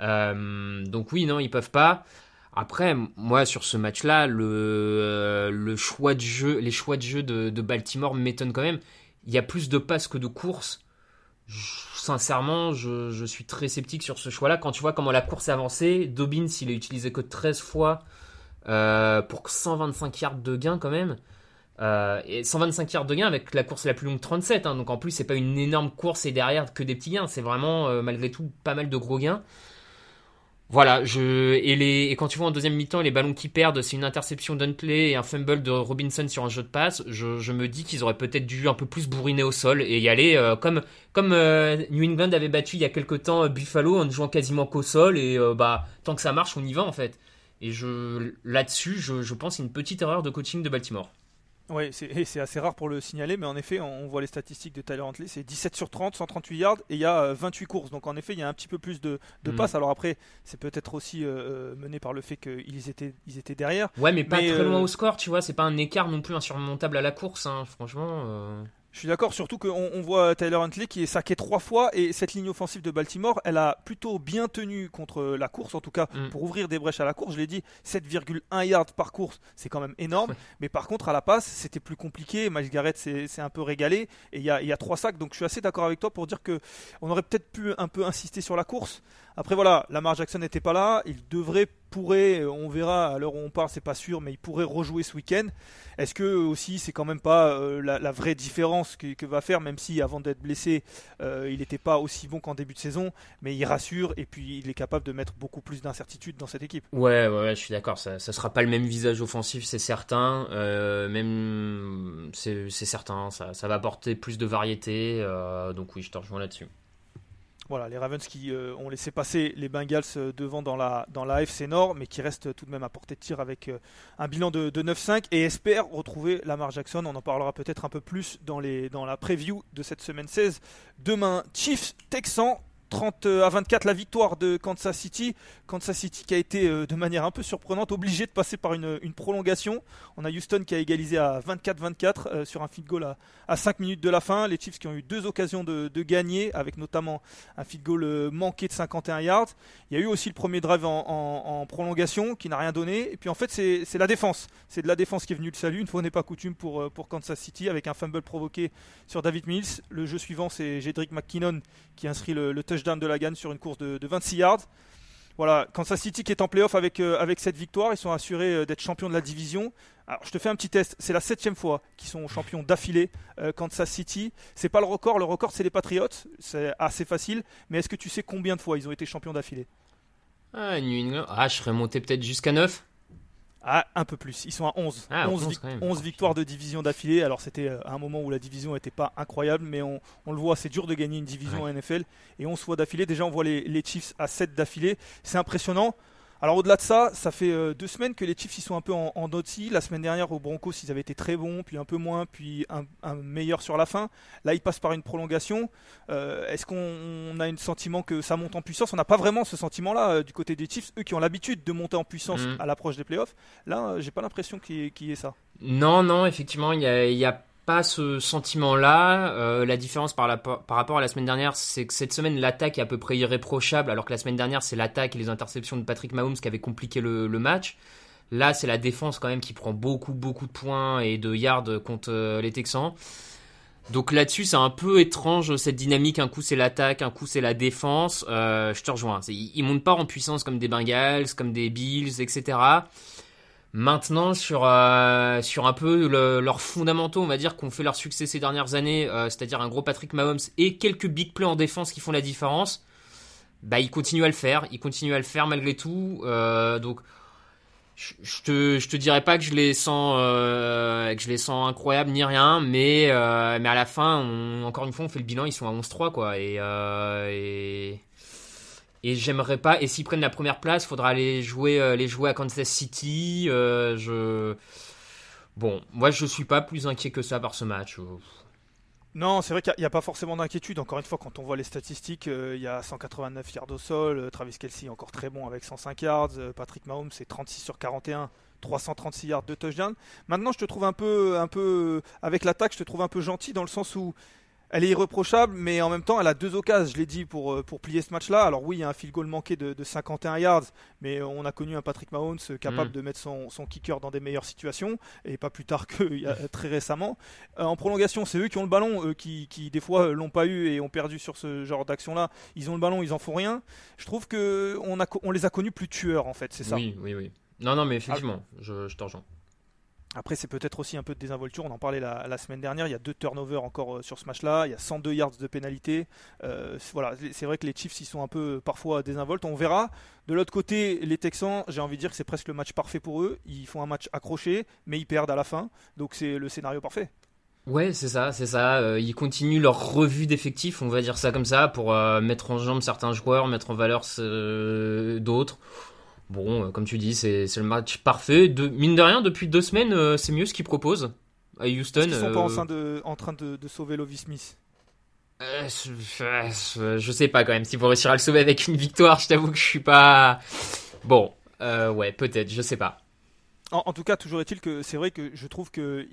Euh, donc oui, non, ils peuvent pas. Après, moi, sur ce match-là, le, euh, le choix de jeu, les choix de jeu de, Baltimore m'étonnent quand même. Il y a plus de passes que de courses. sincèrement, je, suis très sceptique sur ce choix-là. Quand tu vois comment la course est avancée, Dobbins, il a utilisé que 13 fois euh, pour 125 yards de gain quand même. Euh, et 125 yards de gain avec la course la plus longue 37. Hein. donc en plus, c'est pas une énorme course et derrière que des petits gains. C'est vraiment, euh, malgré tout, pas mal de gros gains. Voilà, et, quand tu vois en deuxième mi-temps les ballons qui perdent, c'est une interception d'Huntley et un fumble de Robinson sur un jeu de passe. Je, me dis qu'ils auraient peut-être dû un peu plus bourriner au sol et y aller euh, comme New England avait battu il y a quelques temps Buffalo en ne jouant quasiment qu'au sol et bah tant que ça marche, on y va en fait. Et là-dessus, je, je pense une petite erreur de coaching de Baltimore. Oui, c'est assez rare pour le signaler, mais en effet, on, voit les statistiques de Tyler Huntley, c'est 17 sur 30, 138 yards, et il y a 28 euh, courses. Donc en effet, il y a un petit peu plus de, de mm. passes. Alors après, c'est peut-être aussi euh, euh, mené par le fait qu'ils étaient, ils étaient derrière. Ouais, mais pas très loin au score, tu vois, c'est pas un écart non plus insurmontable à la course, hein, franchement. Je suis d'accord, surtout qu'on on voit Tyler Huntley qui est saqué trois fois et cette ligne offensive de Baltimore, elle a plutôt bien tenu contre la course, en tout cas mm. pour ouvrir des brèches à la course. Je l'ai dit, 7,1 yards par course, c'est quand même énorme. Mais par contre, à la passe, c'était plus compliqué. Miles Garrett s'est un peu régalé et il y a, y a, trois sacs. Donc je suis assez d'accord avec toi pour dire que on aurait peut-être pu un peu insister sur la course. Après voilà, Lamar Jackson n'était pas là, il devrait, pourrait, euh, on verra à l'heure où on parle, c'est pas sûr, mais il pourrait rejouer ce week-end. Est-ce que aussi c'est quand même pas euh, la, vraie différence que, va faire, même si avant d'être blessé, euh, il n'était pas aussi bon qu'en début de saison, mais il rassure et puis il est capable de mettre beaucoup plus d'incertitude dans cette équipe. Ouais, ouais, je suis d'accord, ça, ne sera pas le même visage offensif, c'est certain, même c'est certain, ça, ça, va apporter plus de variété, donc oui, je te rejoins là-dessus. Voilà, les Ravens qui euh, ont laissé passer les Bengals euh, devant dans la, dans la FC Nord, mais qui restent tout de même à portée de tir avec euh, un bilan de, 9-5 et espèrent retrouver Lamar Jackson. On en parlera peut-être un peu plus dans, les, dans la preview de cette semaine 16. Demain, Chiefs Texans 30 euh, à 24 la victoire de Kansas City. Kansas City qui a été euh, de manière un peu surprenante obligé de passer par une, prolongation. On a Houston qui a égalisé à 24-24 euh, sur un field goal à, 5 minutes de la fin. Les Chiefs qui ont eu deux occasions de, gagner avec notamment un field goal manqué de 51 yards. Il y a eu aussi le premier drive en, prolongation qui n'a rien donné. Et puis en fait c'est la défense. C'est de la défense qui est venue le salut. Une fois n'est pas coutume pour, Kansas City avec un fumble provoqué sur David Mills. Le jeu suivant c'est Jedrick McKinnon qui inscrit le, le touchdown de la gagne sur une course de, 26 yards. Voilà, Kansas City qui est en playoff avec, euh, avec cette victoire, ils sont assurés euh, d'être champions de la division. Alors je te fais un petit test, c'est la septième fois qu'ils sont champions d'affilée, euh, Kansas City. C'est pas le record, le record c'est les Patriots, c'est assez facile, mais est-ce que tu sais combien de fois ils ont été champions d'affilée? Ah, ah, je serais monté peut-être jusqu'à 9 ah, un peu plus. Ils sont à 11. 11, ah, victoires de division d'affilée. Alors, c'était euh, un moment où la division n'était pas incroyable, mais on, le voit, c'est dur de gagner une division en NFL. Et 11 fois d'affilée. Déjà, on voit les, les Chiefs à 7 d'affilée. C'est impressionnant. Alors au-delà de ça, ça fait euh, deux semaines que les Chiefs ils sont un peu en, en La semaine dernière aux Broncos ils avaient été très bons, puis un peu moins, puis un, meilleur sur la fin. Là ils passent par une prolongation. Euh, est-ce qu'on a un sentiment que ça monte en puissance? On n'a pas vraiment ce sentiment-là euh, du côté des Chiefs, eux qui ont l'habitude de monter en puissance mm. à l'approche des playoffs. Là j'ai pas l'impression qu'il y, ait ça. Non, non, effectivement il y a, pas ce sentiment-là. Euh, la différence par, rapport à la semaine dernière, c'est que cette semaine, l'attaque est à peu près irréprochable, alors que la semaine dernière, c'est l'attaque et les interceptions de Patrick Mahomes qui avaient compliqué le, match. Là, c'est la défense quand même qui prend beaucoup, beaucoup de points et de yards contre euh, les Texans. Donc là-dessus, c'est un peu étrange cette dynamique. Un coup, c'est l'attaque, un coup, c'est la défense. Euh, je te rejoins. Ils, ils montent pas en puissance comme des Bengals, comme des Bills, etc. Maintenant, sur, euh, sur un peu leurs fondamentaux, on va dire, qu'on fait leur succès ces dernières années, euh, c'est-à-dire un gros Patrick Mahomes et quelques big plays en défense qui font la différence, bah, ils continuent à le faire. Ils continuent à le faire malgré tout. Euh, donc, je, te, je te dirais pas que je les sens, que je les sens incroyables ni rien, mais, mais à la fin, encore une fois, on fait le bilan, ils sont à 11-3, quoi. Et, et et j'aimerais pas. Et s'ils prennent la première place, faudra aller jouer, euh, les jouer à Kansas City. Euh, je... Bon, moi je suis pas plus inquiet que ça par ce match. Non, c'est vrai qu'il n'y a, pas forcément d'inquiétude. Encore une fois, quand on voit les statistiques, euh, il y a 189 yards au sol. Travis Kelsey encore très bon avec 105 yards. Patrick Mahomes, c'est 36 sur 41. 336 yards de touchdown. Maintenant, je te trouve un peu, un peu avec l'attaque, je te trouve un peu gentil dans le sens où elle est irréprochable, mais en même temps, elle a deux occasions, je l'ai dit, pour, euh, pour plier ce match-là. Alors oui, il y a un field goal manqué de, 51 yards, mais on a connu un Patrick Mahomes capable mm. de mettre son, son, kicker dans des meilleures situations, et pas plus tard que très récemment. Euh, en prolongation, c'est eux qui ont le ballon, eux qui, qui des fois l'ont pas eu et ont perdu sur ce genre d'action-là. Ils ont le ballon, ils en font rien. Je trouve que on, a, on les a connus plus tueurs, en fait, c'est ça. Oui, oui, oui. Non, non, mais effectivement, je, je te rejoins. Après, c'est peut-être aussi un peu de désinvolture. On en parlait la, semaine dernière. Il y a deux turnovers encore euh, sur ce match-là. Il y a 102 yards de pénalité. Euh, voilà, c'est vrai que les Chiefs, ils sont un peu parfois désinvoltes. On verra. De l'autre côté, les Texans, j'ai envie de dire que c'est presque le match parfait pour eux. Ils font un match accroché, mais ils perdent à la fin. Donc c'est le scénario parfait. Ouais, c'est ça, c'est ça. Euh, ils continuent leur revue d'effectifs, on va dire ça comme ça, pour mettre en jambe certains joueurs, mettre en valeur d'autres. Bon, euh, comme tu dis, c'est le match parfait. De, mine de rien, depuis deux semaines, euh, c'est mieux ce qu'ils proposent à Houston. Ils sont pas en euh, train de, de, sauver Lovis Smith je, sais pas quand même. S'il faut réussir à le sauver avec une victoire, je t'avoue que je suis pas. Bon, ouais, peut-être, je sais pas. En, tout cas, toujours est-il que c'est vrai que je trouve que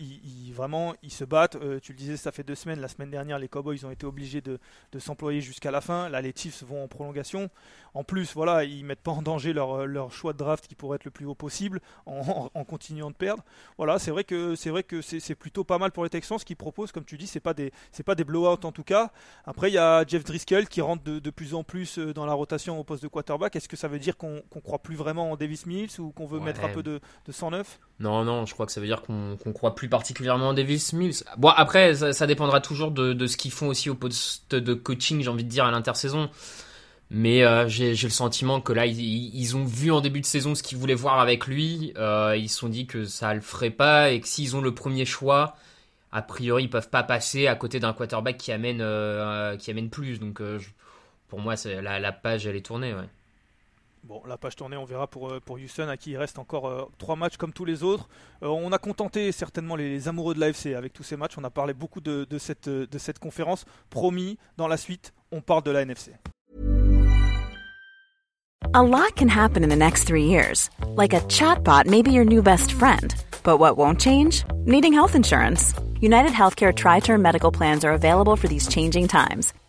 vraiment ils se battent. Euh, tu le disais, ça fait deux semaines. La semaine dernière, les Cowboys ont été obligés de, s'employer jusqu'à la fin. Là, les Chiefs vont en prolongation. En plus, voilà, ils mettent pas en danger leur, leur choix de draft qui pourrait être le plus haut possible en, continuant de perdre. Voilà, c'est vrai que c'est vrai que c'est plutôt pas mal pour les Texans. Ce qu'ils proposent, comme tu dis, c'est pas des c'est pas des blowouts en tout cas. Après, il y a Jeff Driscoll qui rentre de, plus en plus euh, dans la rotation au poste de quarterback. Est-ce que ça veut dire qu'on ne croit plus vraiment en Davis Mills ou qu'on veut mettre un peu de, de non, non, je crois que ça veut dire qu'on croit plus particulièrement en Davis Mills. Bon, après, ça, dépendra toujours de, ce qu'ils font aussi au poste de coaching, j'ai envie de dire, à l'intersaison. Mais euh, j'ai le sentiment que là, ils, ont vu en début de saison ce qu'ils voulaient voir avec lui. Euh, ils se sont dit que ça le ferait pas et que s'ils ont le premier choix, a priori, ils peuvent pas passer à côté d'un quarterback qui amène, euh, qui amène plus. Donc, pour moi, la, la, page, elle est tournée. Bon, la page tournée, on verra pour, euh, Houston, à qui il reste encore euh, trois matchs comme tous les autres. Euh, on a contenté certainement les, amoureux de l'AFC avec tous ces matchs. On a parlé beaucoup de, de, cette, de cette conférence. Promis, dans la suite, on parle de la NFC. A lot can happen in the next three years. Like a chatbot may be your new best friend. But what won't change? Needing health insurance. United Healthcare Tri Term Medical Plans are available for these changing times.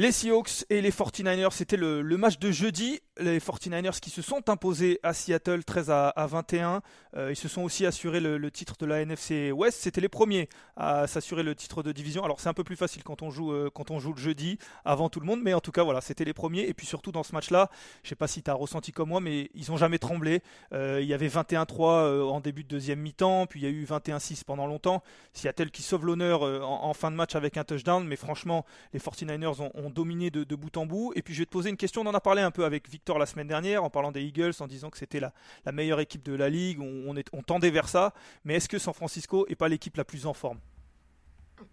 Les Seahawks et les 49ers, c'était le, match de jeudi. Les 49ers qui se sont imposés à Seattle 13 à, 21. Euh, ils se sont aussi assurés le, titre de la NFC West. C'était les premiers à s'assurer le titre de division. Alors c'est un peu plus facile quand on joue euh, quand on joue le jeudi avant tout le monde, mais en tout cas voilà, c'était les premiers. Et puis surtout dans ce match-là, je sais pas si tu as ressenti comme moi, mais ils ont jamais tremblé. Euh, il y avait 21-3 en début de deuxième mi-temps, puis il y a eu 21-6 pendant longtemps. Seattle qui sauve l'honneur en, fin de match avec un touchdown, mais franchement les 49ers ont dominé de, bout en bout. Et puis je vais te poser une question, on en a parlé un peu avec Victor la semaine dernière en parlant des Eagles, en disant que c'était la, meilleure équipe de la ligue, on, est, on tendait vers ça. Mais est-ce que San Francisco est pas l'équipe la plus en forme?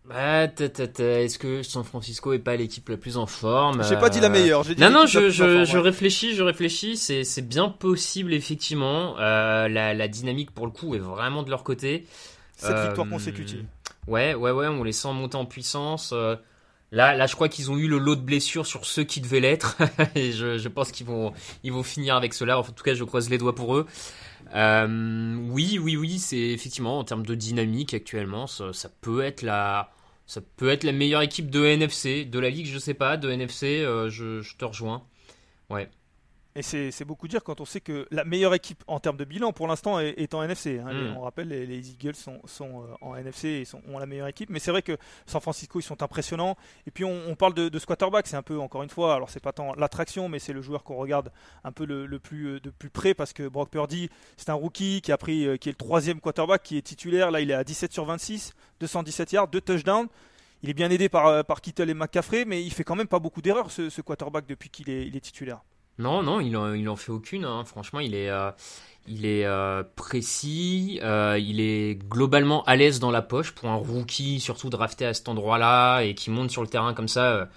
Bah, est-ce que San Francisco est pas l'équipe la plus en forme? J'ai pas dit la meilleure. Dit non, non, je, je, réfléchis, je réfléchis. C'est bien possible, effectivement. Euh, la, dynamique, pour le coup, est vraiment de leur côté. Cette victoire euh, consécutive. Ouais, ouais, ouais, on les sent monter en puissance. Euh, Là, là, je crois qu'ils ont eu le lot de blessures sur ceux qui devaient l'être, et je, pense qu'ils vont, ils vont finir avec cela. En tout cas, je croise les doigts pour eux. Euh, oui, oui, oui, c'est effectivement en termes de dynamique actuellement, ça, peut être la, ça peut être la meilleure équipe de NFC, de la ligue, je sais pas, de NFC, euh, je te rejoins. Ouais. Et c'est beaucoup dire quand on sait que la meilleure équipe en termes de bilan pour l'instant est, en NFC. Hein. Mm. On rappelle, les, Eagles sont, sont euh, en NFC et sont, ont la meilleure équipe. Mais c'est vrai que San Francisco, ils sont impressionnants. Et puis on, parle de, de ce quarterback, c'est un peu, encore une fois, alors c'est pas tant l'attraction, mais c'est le joueur qu'on regarde un peu le, plus, euh, de plus près parce que Brock Purdy, c'est un rookie qui a pris, euh, qui est le troisième quarterback, qui est titulaire. Là, il est à 17 sur 26, 217 yards, 2 touchdowns. Il est bien aidé par, par Kittle et McCaffrey, mais il fait quand même pas beaucoup d'erreurs ce, quarterback depuis qu'il est, il est titulaire. Non, non, il en, il en fait aucune. Hein. Franchement, il est, euh, euh, précis. Euh, il est globalement à l'aise dans la poche pour un rookie, surtout drafté à cet endroit-là et qui monte sur le terrain comme ça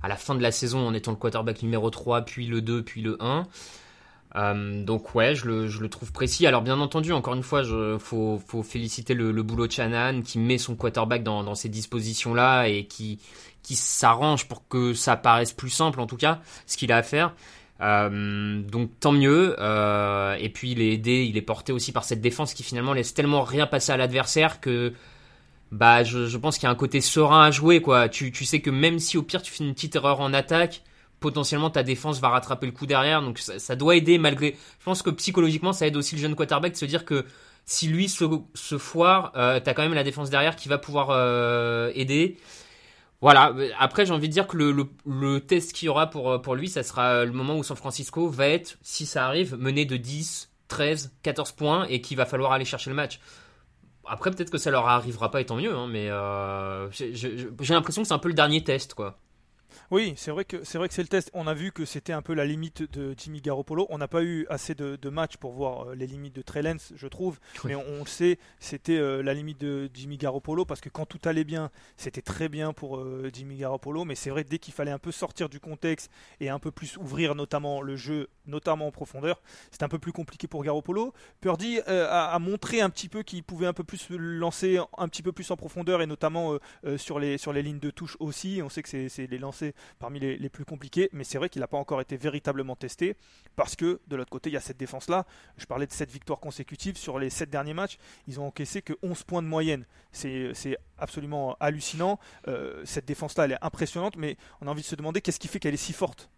à la fin de la saison en étant le quarterback numéro 3, puis le 2, puis le 1. donc ouais, je le, trouve précis. Alors bien entendu, encore une fois, il faut, féliciter le, le, boulot de Shannon qui met son quarterback dans, dans ces dispositions-là et qui s'arrange pour que ça paraisse plus simple en tout cas, ce qu'il a à faire. Euh, donc tant mieux. Euh, et puis il est aidé, il est porté aussi par cette défense qui finalement laisse tellement rien passer à l'adversaire que bah je, pense qu'il y a un côté serein à jouer quoi. Tu, tu, sais que même si au pire tu fais une petite erreur en attaque, potentiellement ta défense va rattraper le coup derrière. Donc ça, doit aider malgré. Je pense que psychologiquement ça aide aussi le jeune quarterback de se dire que si lui se, se foire, euh, t'as quand même la défense derrière qui va pouvoir euh, aider. Voilà, après j'ai envie de dire que le, le, test qu'il y aura pour, pour lui, ça sera le moment où San Francisco va être, si ça arrive, mené de 10, 13, 14 points et qu'il va falloir aller chercher le match. Après peut-être que ça leur arrivera pas et tant mieux, hein, mais euh, j'ai l'impression que c'est un peu le dernier test quoi. Oui, c'est vrai que c'est vrai que c'est le test. On a vu que c'était un peu la limite de Jimmy Garoppolo. On n'a pas eu assez de, matchs pour voir euh, les limites de Trey Lance, je trouve. Mais on, le sait, c'était euh, la limite de Jimmy Garoppolo parce que quand tout allait bien, c'était très bien pour euh, Jimmy Garoppolo. Mais c'est vrai que dès qu'il fallait un peu sortir du contexte et un peu plus ouvrir notamment le jeu, notamment en profondeur, c'était un peu plus compliqué pour Garoppolo. Purdy a, montré un petit peu qu'il pouvait un peu plus lancer un petit peu plus en profondeur et notamment sur les sur les lignes de touche aussi. On sait que c'est les lancers parmi les, plus compliqués, mais c'est vrai qu'il n'a pas encore été véritablement testé parce que de l'autre côté, il y a cette défense-là. Je parlais de 7 victoires consécutives sur les 7 derniers matchs. Ils ont encaissé que 11 points de moyenne. C'est absolument hallucinant. Euh, cette défense-là, elle est impressionnante, mais on a envie de se demander qu'est-ce qui fait qu'elle est si forte?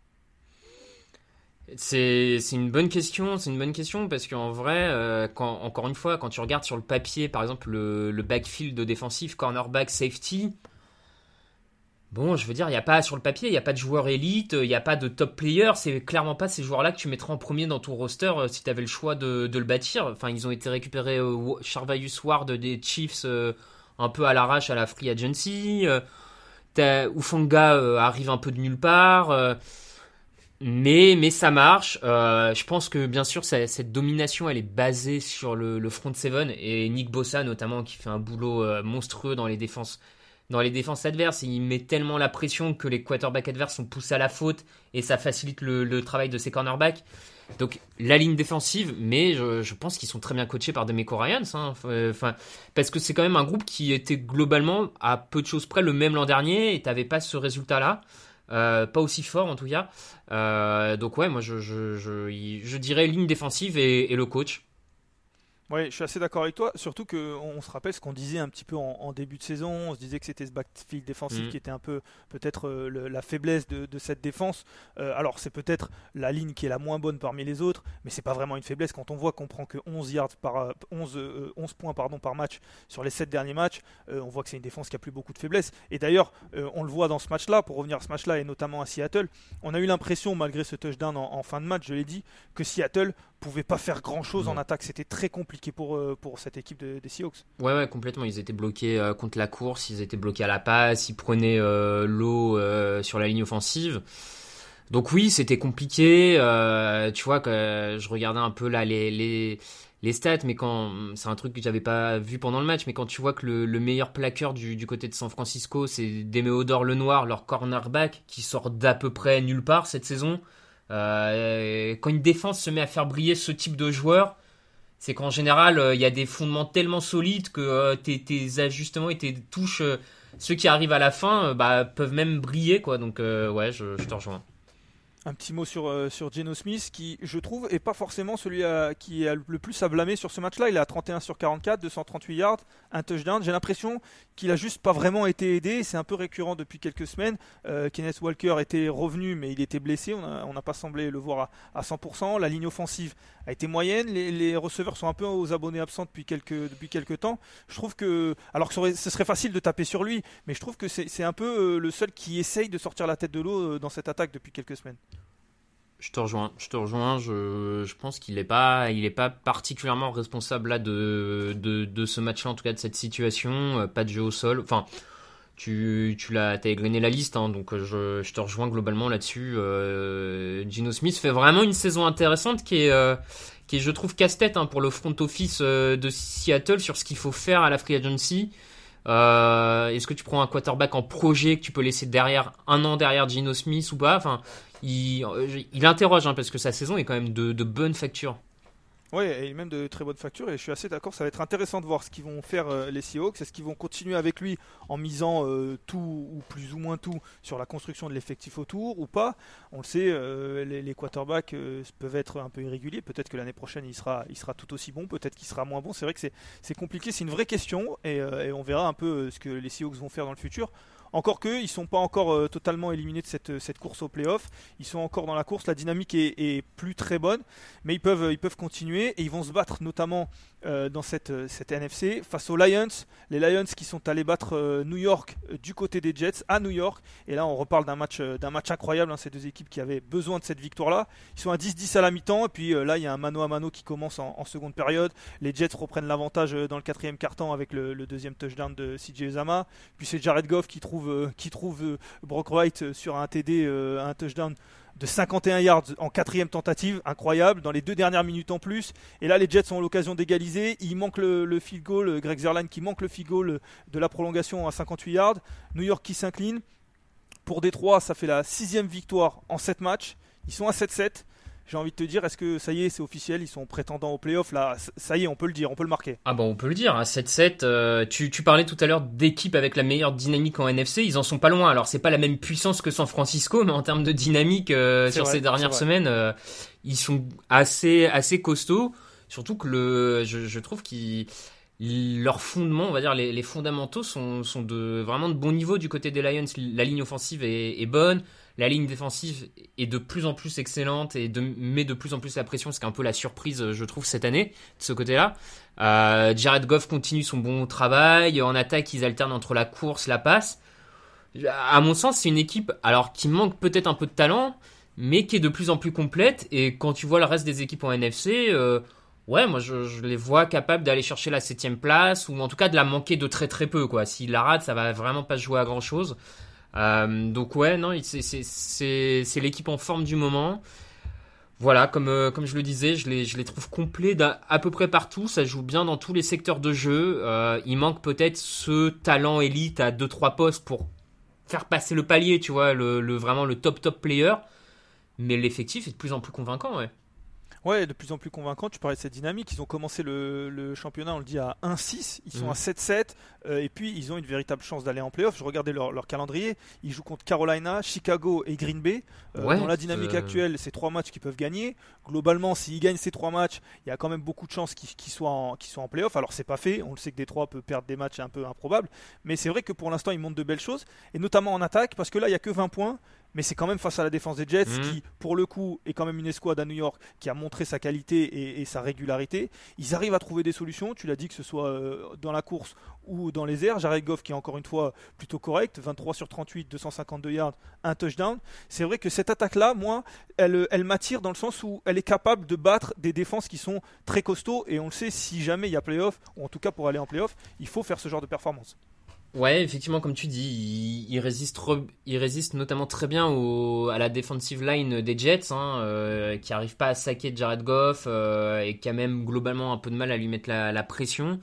C'est une bonne question, c'est une bonne question parce qu'en vrai, euh, encore une fois, quand tu regardes sur le papier, par exemple le, le backfield défensif, cornerback, safety, Bon, je veux dire, il n'y a pas sur le papier, il n'y a pas de joueur élite, il n'y a pas de top player. C'est clairement pas ces joueurs-là que tu mettrais en premier dans ton roster euh, si tu avais le choix de, le bâtir. Enfin, ils ont été récupérés euh, Charvaius Ward des Chiefs euh, un peu à l'arrache à la free agency. Ufanga arrive un peu de nulle part. mais, mais ça marche. je pense que bien sûr, cette domination, elle est basée sur le, le front seven et Nick Bossa notamment qui fait un boulot monstrueux dans les défenses dans les défenses adverses. Il met tellement la pression que les quarterbacks adverses sont poussés à la faute et ça facilite le, travail de ses cornerbacks. Donc la ligne défensive, mais je, pense qu'ils sont très bien coachés par Demeco Ryans, hein. enfin, parce que c'est quand même un groupe qui était globalement à peu de choses près le même l'an dernier et t'avais pas ce résultat-là, euh, pas aussi fort en tout cas. Euh, donc ouais, moi je, dirais ligne défensive et le coach. Oui, je suis assez d'accord avec toi. Surtout qu'on se rappelle ce qu'on disait un petit peu en, début de saison. On se disait que c'était ce backfield défensif Mhm. qui était un peu peut-être euh, la faiblesse de, de cette défense. Euh, alors c'est peut-être la ligne qui est la moins bonne parmi les autres, mais c'est pas vraiment une faiblesse quand on voit qu'on prend que 11 yards par euh, 11, euh, 11 points pardon par match sur les 7 derniers matchs. On voit que c'est une défense qui a plus beaucoup de faiblesses. Et d'ailleurs, on le voit dans ce match-là. Pour revenir à ce match-là et notamment à Seattle, on a eu l'impression malgré ce touchdown en, en fin de match, je l'ai dit, que Seattle pouvait pas faire grand-chose en Non. attaque. C'était très compliqué pour euh, pour cette équipe de- des Seahawks. Ouais, ouais, complètement. Ils étaient bloqués euh, contre la course, ils étaient bloqués à la passe, ils prenaient euh, l'eau euh, sur la ligne offensive. Donc oui, c'était compliqué. tu vois que je regardais un peu là les les, les stats, mais quand c'est un truc que j'avais pas vu pendant le match, mais quand tu vois que le, le meilleur plaqueur du, du côté de San Francisco, c'est Demeodor Lenoir, leur cornerback, qui sort d'à peu près nulle part cette saison. Euh, quand une défense se met à faire briller ce type de joueur, c'est qu'en général, euh, il y a des fondements tellement solides que euh, tes, ajustements et tes touches, ceux qui arrivent à la fin, bah, peuvent même briller. quoi. Donc, ouais, je te rejoins. Un petit mot sur, euh, sur Geno Smith qui, je trouve, est pas forcément celui qui est le plus à blâmer sur ce match-là. Il est à 31 sur 44, 238 yards, un touchdown. J'ai l'impression qu'il a juste pas vraiment été aidé. C'est un peu récurrent depuis quelques semaines. Euh, Kenneth Walker était revenu, mais il était blessé. On a- n'a pas semblé le voir à, à 100%. La ligne offensive a été moyenne. Les, receveurs sont un peu aux abonnés absents depuis quelques, depuis quelques temps. Je trouve que, alors que ce serait facile de taper sur lui, mais je trouve que c'est un peu euh, le seul qui essaye de sortir la tête de l'eau dans cette attaque depuis quelques semaines. Je te rejoins. Je te rejoins. Je, je pense qu'il n'est pas, est pas particulièrement responsable là de, de, ce match-là, en tout cas de cette situation. Euh, Pas de jeu au sol. Enfin, tu, tu l'as, t'as égrené la liste, hein, donc euh, je, je te rejoins globalement là-dessus. Euh, Gino Smith fait vraiment une saison intéressante qui est, qui est je trouve, casse-tête hein, pour le front office de Seattle sur ce qu'il faut faire à la free agency. Est-ce que tu prends un quarterback en projet que tu peux laisser derrière un an derrière Gino Smith ou pas? Enfin, il, euh, il interroge hein, parce que sa saison est quand même de, de bonne facture. Oui, et même de très bonne facture. Et je suis assez d'accord, ça va être intéressant de voir ce qu'ils vont faire euh, les Seahawks. Est-ce qu'ils vont continuer avec lui en misant euh, tout ou plus ou moins tout sur la construction de l'effectif autour ou pas? On le sait, les, quarterbacks peuvent être un peu irréguliers. Peut-être que l'année prochaine il sera, tout aussi bon, peut-être qu'il sera moins bon. C'est vrai que c'est, compliqué, c'est une vraie question et, on verra un peu ce que les Seahawks vont faire dans le futur. Encore qu'eux, ils sont pas encore euh, totalement éliminés de cette, course au playoff. Ils sont encore dans la course. La dynamique est, est plus très bonne, mais ils peuvent, ils peuvent continuer et ils vont se battre notamment euh, dans cette, euh, cette NFC face aux Lions. Les Lions qui sont allés battre euh, New York du côté des Jets à New York. Et là, on reparle d'un match, d'un match incroyable. hein, ces deux équipes qui avaient besoin de cette victoire-là. Ils sont à 10-10 à la mi-temps. Et puis là, il y a un mano à mano qui commence en, seconde période. Les Jets reprennent l'avantage dans le quatrième quart-temps avec le, deuxième touchdown de CJ Uzama. Puis c'est Jared Goff qui trouve, qui trouve Brock Wright sur un TD, un touchdown de 51 yards en quatrième tentative, incroyable, dans les deux dernières minutes en plus. Et là, les Jets ont l'occasion d'égaliser. Il manque le, le field goal, euh, Greg Zerline qui manque le field goal euh, de la prolongation à 58 yards. New York qui s'incline. Pour Détroit, ça fait la sixième victoire en 7 matchs. Ils sont à 7-7. J'ai envie de te dire, est-ce que ça y est, c'est officiel, ils sont prétendants au playoff là, ça y est, on peut le dire, on peut le marquer. Ah bah on peut le dire, à 7-7, euh, tu, tu parlais tout à l'heure d'équipes avec la meilleure dynamique en NFC, ils en sont pas loin. Alors c'est pas la même puissance que San Francisco, mais en termes de dynamique euh, sur vrai, ces dernières semaines, euh, ils sont assez assez costauds. Surtout que le, je, je trouve qu'ils leurs fondements, on va dire les, les fondamentaux sont, sont de vraiment de bon niveau du côté des Lions. La ligne offensive est, est bonne, la ligne défensive est de plus en plus excellente et met de plus en plus la pression, ce qui est un peu la surprise, je trouve, cette année, de ce côté-là. Euh, Jared Goff continue son bon travail. En attaque, ils alternent entre la course, la passe. À mon sens, c'est une équipe alors qui manque peut-être un peu de talent, mais qui est de plus en plus complète. Et quand tu vois le reste des équipes en NFC, euh, ouais, moi je, les vois capables d'aller chercher la septième place ou en tout cas de la manquer de très très peu. Quoi. S'ils la ratent, ça va vraiment pas jouer à grand chose. Euh, donc ouais, non, c'est- l'équipe en forme du moment. Voilà, comme, euh, comme je le disais, je les, je les trouve complets à peu près partout. Ça joue bien dans tous les secteurs de jeu. Euh, il manque peut-être ce talent élite à 2-3 postes pour faire passer le palier, tu vois, le- vraiment le top top player. Mais l'effectif est de plus en plus convaincant, ouais. Ouais, de plus en plus convaincant. Tu parlais de cette dynamique. Ils ont commencé le, championnat, on le dit, à 1-6. Ils sont Mhm. à 7-7. euh, et puis, ils ont une véritable chance d'aller en playoff. Je regardais leur, leur calendrier. Ils jouent contre Carolina, Chicago et Green Bay. Euh, Ouais, dans la dynamique euh, actuelle, c'est trois matchs qu'ils peuvent gagner. Globalement, s'ils gagnent ces trois matchs, il y a quand même beaucoup de chances qu'ils soient, en, soient en playoff. Alors, c'est pas fait. On le sait que Détroit peut perdre des matchs un peu improbables. Mais c'est vrai que pour l'instant, ils montrent de belles choses. Et notamment en attaque, parce que là, il y a que 20 points. Mais c'est quand même face à la défense des Jets, Mhm. qui, pour le coup, est quand même une escouade à New York qui a montré sa qualité et, et sa régularité. Ils arrivent à trouver des solutions. Tu l'as dit que ce soit euh, dans la course ou dans les airs. Jared Goff qui est encore une fois plutôt correct, 23 sur 38, 252 yards, un touchdown. C'est vrai que cette attaque-là, moi, elle, elle m'attire dans le sens où elle est capable de battre des défenses qui sont très costauds. Et on le sait, si jamais il y a playoff, ou en tout cas pour aller en playoff, il faut faire ce genre de performance. Ouais, effectivement, comme tu dis, il, résiste, il résiste notamment très bien à la defensive line des Jets, hein, euh, qui arrive pas à saquer Jared Goff euh, et qui a même globalement un peu de mal à lui mettre la, pression.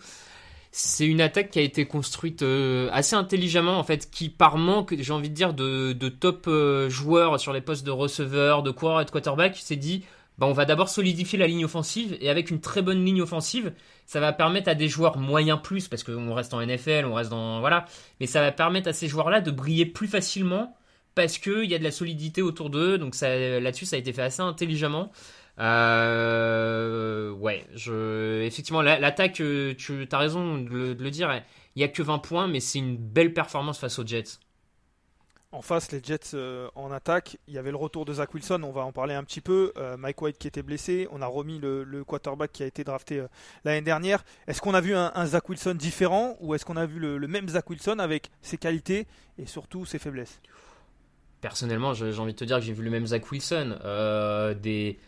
C'est une attaque qui a été construite euh, assez intelligemment, en fait, qui par manque, j'ai envie de dire, de, top joueurs sur les postes de receveur, de coureur et de quarterback, s'est dit, bah, on va d'abord solidifier la ligne offensive et avec une très bonne ligne offensive, ça va permettre à des joueurs moyens plus, parce qu'on reste en NFL, on reste dans. Voilà. Mais ça va permettre à ces joueurs-là de briller plus facilement parce qu'il y a de la solidité autour d'eux. Donc ça, là-dessus, ça a été fait assez intelligemment. Euh, ouais, je, effectivement, la- l'attaque, euh, tu as raison de le, de le dire, il y a que 20 points, mais c'est une belle performance face aux Jets. En face, les Jets euh, en attaque, il y avait le retour de Zach Wilson, on va en parler un petit peu. Euh, Mike White qui était blessé, on a remis le, quarterback qui a été drafté euh, l'année dernière. Est-ce qu'on a vu un, Zach Wilson différent ou est-ce qu'on a vu le, le même Zach Wilson avec ses qualités et surtout ses faiblesses? Personnellement, j'ai envie de te dire que j'ai vu le même Zach Wilson. Des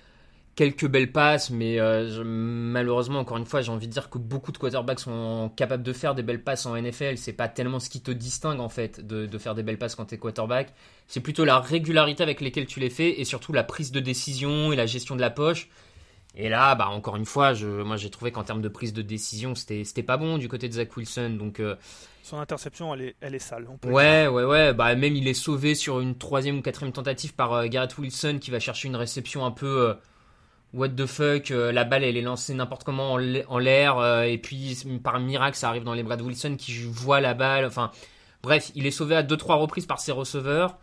quelques belles passes, mais euh, je- malheureusement, encore une fois, j'ai envie de dire que beaucoup de quarterbacks sont capables de faire des belles passes en NFL. C'est pas tellement ce qui te distingue en fait de, de faire des belles passes quand t'es quarterback. C'est plutôt la régularité avec laquelle tu les fais et surtout la prise de décision et la gestion de la poche. Et là, bah encore une fois, je, moi j'ai trouvé qu'en termes de prise de décision, c'était pas bon du côté de Zach Wilson. Donc euh, Son interception, elle est, elle est sale. on peut Ouais, ouais, ouais. Bah, même il est sauvé sur une troisième ou quatrième tentative par euh, Garrett Wilson qui va chercher une réception un peu what the fuck. euh, la balle, elle est lancée n'importe comment en l'a- en l'air. euh, et puis, par miracle, ça arrive dans les bras de Wilson qui voit la balle. Enfin, bref, il est sauvé à deux, trois reprises par ses receveurs.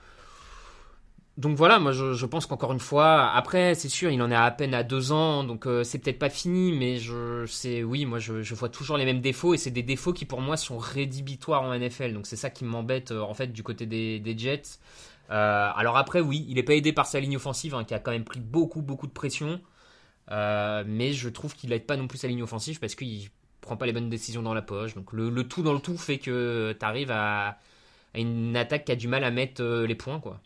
Donc voilà, moi je, pense qu'encore une fois, après c'est sûr, il en est à, peine à deux ans, donc euh, c'est peut-être pas fini, mais je c'est oui, moi je, vois toujours les mêmes défauts et c'est des défauts qui pour moi sont rédhibitoires en NFL, donc c'est ça qui m'embête en fait du côté des, Jets. Alors après oui, il est pas aidé par sa ligne offensive hein, qui a quand même pris beaucoup beaucoup de pression, Euh, mais je trouve qu'il aide pas non plus sa ligne offensive parce qu'il prend pas les bonnes décisions dans la poche, donc le, le tout dans le tout fait que tu arrives à, à une attaque qui a du mal à mettre euh, les points quoi.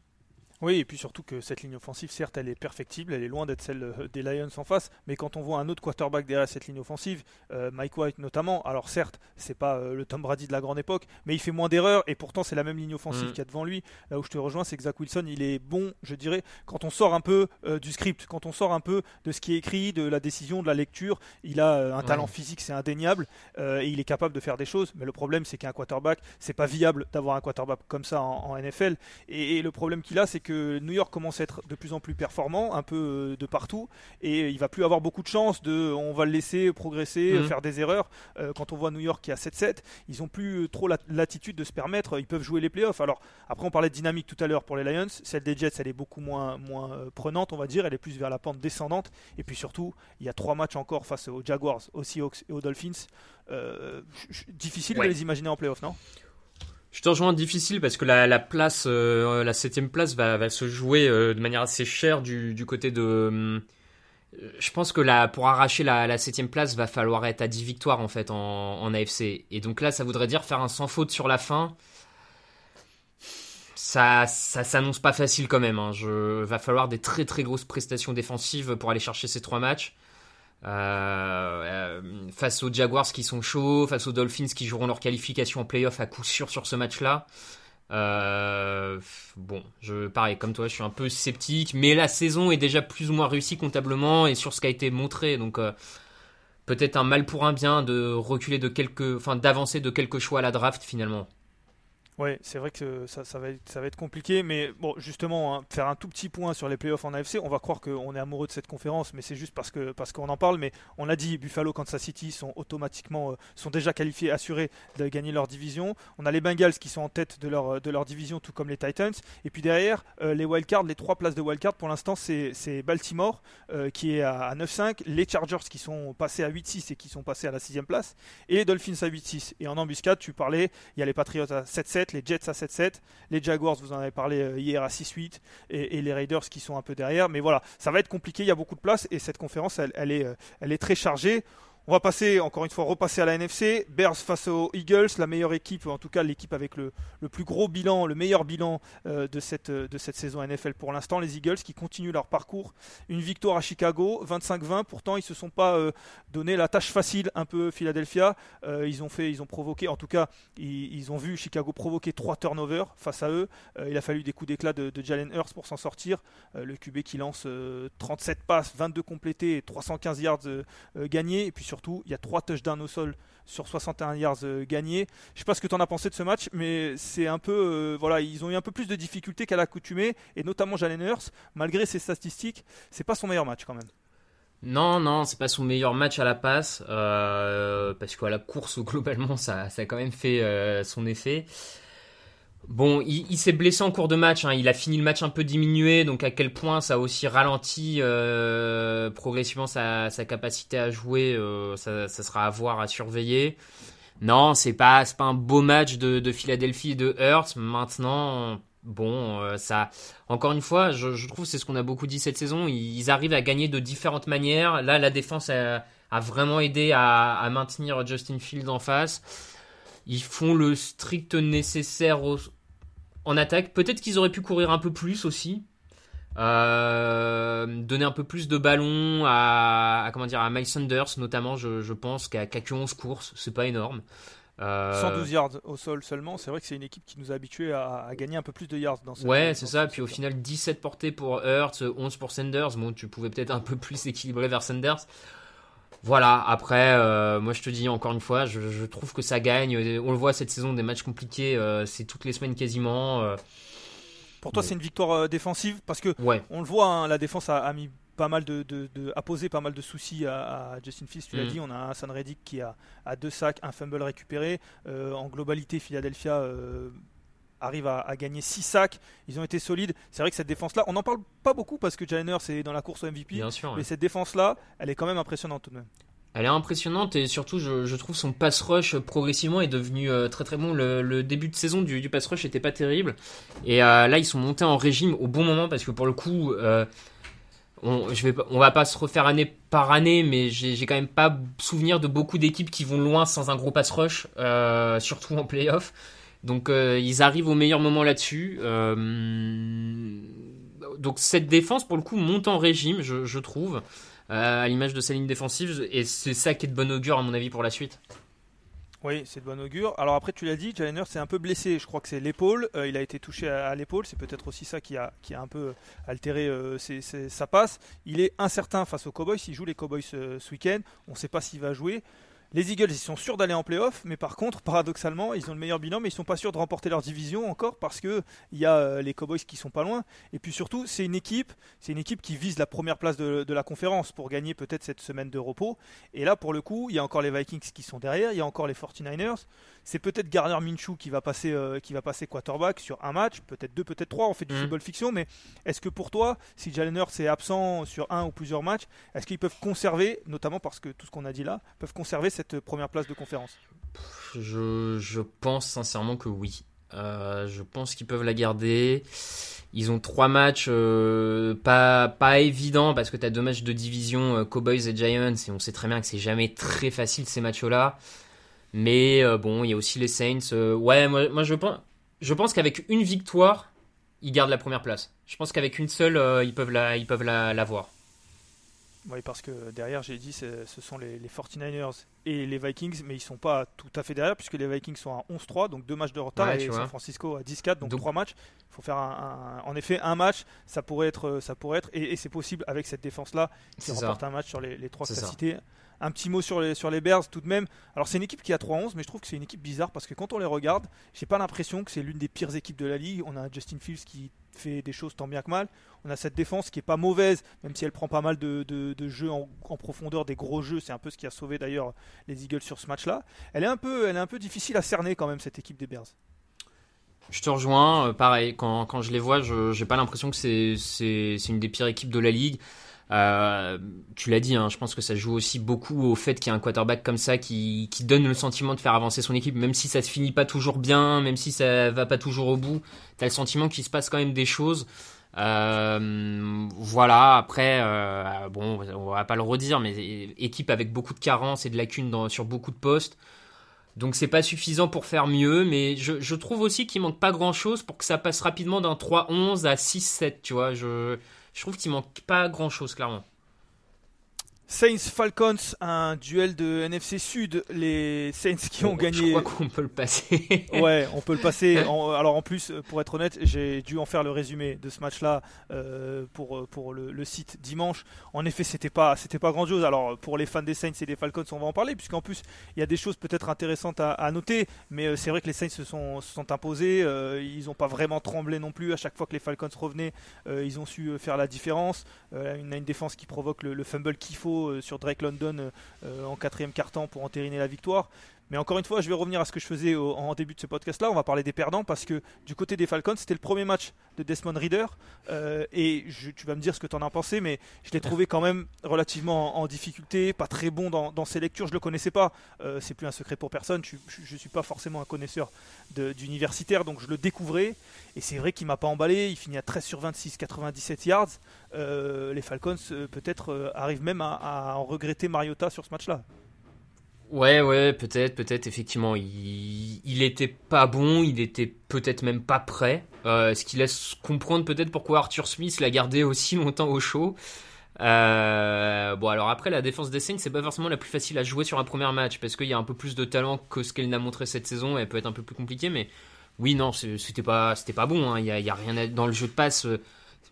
Oui, et puis surtout que cette ligne offensive, certes, elle est perfectible, elle est loin d'être celle euh, des Lions en face, mais quand on voit un autre quarterback derrière cette ligne offensive, euh, Mike White notamment, alors certes, c'est pas euh, le Tom Brady de la grande époque, mais il fait moins d'erreurs, et pourtant c'est la même ligne offensive Mm. qu'il y a devant lui. Là où je te rejoins, c'est que Zach Wilson, il est bon, je dirais, quand on sort un peu euh, du script, quand on sort un peu de ce qui est écrit, de la décision, de la lecture, il a un talent Ouais. physique, c'est indéniable, et il est capable de faire des choses, mais le problème, c'est qu'un quarterback, c'est pas viable d'avoir un quarterback comme ça en, en NFL, et, et le problème qu'il a, c'est que New York commence à être de plus en plus performant, un peu euh, de partout, et il va plus avoir beaucoup de chance de, on va le laisser progresser, Mhm. faire des erreurs. Euh, quand on voit New York qui a 7-7, ils ont plus euh, trop la- l'attitude de se permettre, ils peuvent jouer les playoffs. Alors après, on parlait de dynamique tout à l'heure pour les Lions, celle des Jets, elle est beaucoup moins, moins prenante, on va dire, elle est plus vers la pente descendante. Et puis surtout, il y a trois matchs encore face aux Jaguars, aux Seahawks et aux Dolphins. Euh, difficile Ouais. de les imaginer en playoffs, non? Je te rejoins difficile parce que la, la place, euh, la septième place va, va se jouer euh, de manière assez chère du, du côté de. euh, je pense que pour arracher la, septième place, va falloir être à 10 victoires en fait en, AFC. Et donc là, ça voudrait dire faire un sans faute sur la fin. Ça, ça s'annonce pas facile quand même. Hein. Va falloir des très très grosses prestations défensives pour aller chercher ces trois matchs. Euh, euh, face aux Jaguars qui sont chauds, face aux Dolphins qui joueront leur qualification en playoff à coup sûr sur ce match-là. Euh, bon, je pareil comme toi, je suis un peu sceptique, mais la saison est déjà plus ou moins réussie comptablement et sur ce qui a été montré, donc euh, peut-être un mal pour un bien de reculer de quelques, enfin d'avancer de quelques choix à la draft finalement. Ouais, c'est vrai que ça, va être, ça va être compliqué, mais bon, justement, hein, faire un tout petit point sur les playoffs en AFC, on va croire qu'on est amoureux de cette conférence, mais c'est juste parce que parce qu'on en parle. Mais on l'a dit, Buffalo, Kansas City sont automatiquement, euh, sont déjà qualifiés, assurés de gagner leur division. On a les Bengals qui sont en tête de leur de leur division, tout comme les Titans. Et puis derrière, euh, les wildcards, les trois places de wildcard, pour l'instant, c'est Baltimore euh, qui est à, 9-5, les Chargers qui sont passés à 8-6 et qui sont passés à la sixième place, et Dolphins à 8-6. Et en embuscade, tu parlais, il y a les Patriots à 7-7 les Jets à 7-7, les Jaguars, vous en avez parlé euh, hier à 6-8, et, les Raiders qui sont un peu derrière. Mais voilà, ça va être compliqué, il y a beaucoup de place, et cette conférence, elle, est, euh, elle est très chargée. On va passer, encore une fois, repasser à la NFC. Bears face aux Eagles, la meilleure équipe, en tout cas l'équipe avec le, plus gros bilan, le meilleur bilan euh, de, cette, de cette saison NFL pour l'instant. Les Eagles qui continuent leur parcours. Une victoire à Chicago, 25-20. Pourtant, ils ne se sont pas euh, donné la tâche facile, un peu Philadelphia. Euh, ils ont fait, ils ont provoqué, en tout cas, ils, ont vu Chicago provoquer trois turnovers face à eux. il a fallu des coups d'éclat de, Jalen Hurts pour s'en sortir. le QB qui lance 37 passes, 22 complétés, 315 yards gagnés. Et puis surtout, il y a 3 touchdowns au sol sur 61 yards euh, gagnés. Je sais pas ce que tu en as pensé de ce match, mais c'est un peu. Euh, voilà, ils ont eu un peu plus de difficultés qu'à l'accoutumée, et notamment Jalen Hurts, malgré ses statistiques, c'est pas son meilleur match quand même. Non, non, c'est pas son meilleur match à la passe, euh, parce qu'à la course, globalement, ça, ça a quand même fait son effet. Bon, il, s'est blessé en cours de match. Hein. Il a fini le match un peu diminué, donc à quel point ça a aussi ralenti euh, progressivement sa, capacité à jouer, euh, ça, sera à voir, à surveiller. Non, c'est pas, pas un beau match de, Philadelphie et de Hurts. Maintenant, bon, euh, ça. Encore une fois, je, trouve c'est ce qu'on a beaucoup dit cette saison. Ils, arrivent à gagner de différentes manières. Là, la défense a, vraiment aidé à, à, maintenir Justin Fields en face. Ils font le strict nécessaire au, en attaque. Peut-être qu'ils auraient pu courir un peu plus aussi. Euh, donner un peu plus de ballon à, comment dire à Miles Sanders notamment je, pense qu'à qu 11 courses c'est pas énorme. 112 euh, yards au sol seulement c'est vrai que c'est une équipe qui nous a habitués à, gagner un peu plus de yards dans cette ouais c'est ça. puis au final 17 portées pour Hurts 11 pour Sanders. Bon tu pouvais peut-être un peu plus équilibrer vers Sanders voilà, après, euh, moi je te dis encore une fois, je, trouve que ça gagne. On le voit cette saison, des matchs compliqués, euh, c'est toutes les semaines quasiment. Euh. Pour toi, c'est une victoire défensive? Parce que on le voit, hein, la défense a, mis pas mal de, a posé pas mal de soucis à, Justin Fields. Tu l'as mm. dit, on a un San Reddick qui a, a, deux sacs, un fumble récupéré. en globalité, Philadelphia arrive à, gagner 6 sacs. Ils ont été solides. C'est vrai que cette défense-là, on n'en parle pas beaucoup parce que Jalen c'est dans la course au MVP. Bien sûr, mais cette défense-là, elle est quand même impressionnante tout de même. Elle est impressionnante et surtout, je, trouve son pass rush progressivement est devenu euh, très très bon. Le, début de saison du, pass rush était pas terrible. Et euh, là, ils sont montés en régime au bon moment parce que pour le coup, euh, on, je vais, on va pas se refaire année par année, mais j'ai quand même pas souvenir de beaucoup d'équipes qui vont loin sans un gros pass rush, surtout en playoff. Donc euh, ils arrivent au meilleur moment là-dessus. Euh, donc cette défense, pour le coup, monte en régime, je, trouve, euh, à l'image de sa ligne défensive. Et c'est ça qui est de bon augure, à mon avis, pour la suite. Oui, c'est de bon augure. Alors après, tu l'as dit, Jalen c'est un peu blessé. Je crois que c'est l'épaule. il a été touché à, l'épaule. C'est peut-être aussi ça qui a, qui a un peu altéré sa passe. Il est incertain face aux Cowboys. S'il joue les Cowboys ce week-end, on ne sait pas s'il va jouer. Les Eagles, ils sont sûrs d'aller en playoff, mais par contre, paradoxalement, ils ont le meilleur bilan, mais ils sont pas sûrs de remporter leur division encore parce que il y a euh, les Cowboys qui sont pas loin. Et puis surtout, c'est une équipe, c'est une équipe qui vise la première place de, la conférence pour gagner peut-être cette semaine de repos. Et là, pour le coup, il y a encore les Vikings qui sont derrière, il y a encore les 49ers. C'est peut-être Garner Minshew qui va passer, euh, qui va passer quarterback sur un match, peut-être deux, peut-être trois. On fait du mhm. football fiction, mais est-ce que pour toi, si Jalen Hurts est absent sur un ou plusieurs matchs, est-ce qu'ils peuvent conserver, notamment parce que tout ce qu'on a dit là, peuvent conserver cette première place de conférence? Je, pense sincèrement que oui. Euh, je pense qu'ils peuvent la garder. Ils ont trois matchs euh, pas, pas évidents parce que tu as deux matchs de division, Cowboys et Giants, et on sait très bien que c'est jamais très facile ces matchs-là. Mais euh, bon, il y a aussi les Saints. Euh, ouais, moi, je pense, je pense qu'avec une victoire, ils gardent la première place. Je pense qu'avec une seule, euh, ils peuvent la, ils peuvent la, voir. Oui, parce que derrière, j'ai dit, ce sont les, 49ers et les Vikings, mais ils sont pas tout à fait derrière, puisque les Vikings sont à 11-3, donc deux matchs de retard, et San Francisco à 10-4, donc, trois matchs. Il faut faire un, en effet un match, ça pourrait être, ça pourrait être et, c'est possible avec cette défense-là qui remporte un match sur les, trois capacités. Un petit mot sur les, sur les Bears tout de même. Alors c'est une équipe qui a 3-11, mais je trouve que c'est une équipe bizarre parce que quand on les regarde, j'ai pas l'impression que c'est l'une des pires équipes de la ligue. On a Justin Fields qui fait des choses tant bien que mal. On a cette défense qui est pas mauvaise, même si elle prend pas mal de, de, jeux en, profondeur, des gros jeux. C'est un peu ce qui a sauvé d'ailleurs les Eagles sur ce match-là. Elle est un peu, elle est un peu difficile à cerner quand même cette équipe des Bears. Je te rejoins, euh, pareil, quand, quand, je les vois, je n'ai pas l'impression que c'est une des pires équipes de la ligue. Euh, tu l'as dit, hein, je pense que ça joue aussi beaucoup au fait qu'il y a un quarterback comme ça qui, donne le sentiment de faire avancer son équipe, même si ça se finit pas toujours bien, même si ça va pas toujours au bout. T'as le sentiment qu'il se passe quand même des choses. Euh, voilà, après, euh, bon, on va pas le redire, mais équipe avec beaucoup de carences et de lacunes sur beaucoup de postes. Donc c'est pas suffisant pour faire mieux, mais je, je trouve aussi qu'il manque pas grand chose pour que ça passe rapidement d'un 3-11 à 6-7, tu vois. Je, je trouve qu'il manque pas grand chose, clairement. Saints Falcons, un duel de NFC Sud. Les Saints qui ont gagné. Je crois qu'on peut le passer. ouais, on peut le passer. alors en plus, pour être honnête, j'ai dû en faire le résumé de ce match-là euh, pour, pour le, site dimanche. En effet, c'était pas c'était pas grandiose. Alors pour les fans des Saints et des Falcons, on va en parler puisqu'en plus il y a des choses peut-être intéressantes à, noter. Mais euh, c'est vrai que les Saints se sont, se sont imposés. Euh, ils n'ont pas vraiment tremblé non plus. À chaque fois que les Falcons revenaient, ils ont su faire la différence. a une défense qui provoque le, le fumble qu'il faut euh, sur Drake London euh, euh, en quatrième quart-temps pour entériner la victoire. Mais encore une fois, je vais revenir à ce que je faisais en début de ce podcast-là. On va parler des perdants parce que du côté des Falcons, c'était le premier match de Desmond Reader. et tu vas me dire ce que tu en as pensé, mais je l'ai trouvé quand même relativement en, difficulté, pas très bon dans, ses lectures. Je le connaissais pas. c'est plus un secret pour personne. Je ne suis pas forcément un connaisseur d'universitaire, donc je le découvrais. Et c'est vrai qu'il m'a pas emballé. Il finit à 13 sur 26, 97 yards. Euh, les Falcons euh, peut-être euh, arrivent même à, en regretter Mariota sur ce match-là. Ouais, ouais, peut-être, peut-être, effectivement. Il, il était pas bon, il était peut-être même pas prêt. ce qui laisse comprendre peut-être pourquoi Arthur Smith l'a gardé aussi longtemps au chaud. bon, alors après, la défense des Saints, c'est pas forcément la plus facile à jouer sur un premier match parce qu'il y a un peu plus de talent que ce qu'elle n'a montré cette saison. Elle peut être un peu plus compliquée, mais oui, non, c'était pas, c'était pas bon. Hein. Il y, a, y, a, rien dans le jeu de passe.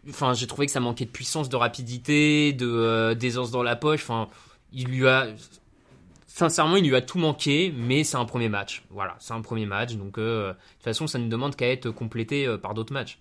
Enfin, j'ai trouvé que ça manquait de puissance, de rapidité, de euh, d'aisance dans la poche. Enfin, il lui a sincèrement, il lui a tout manqué, mais c'est un premier match. Voilà, c'est un premier match, donc euh, de toute façon, ça ne demande qu'à être complété euh, par d'autres matchs.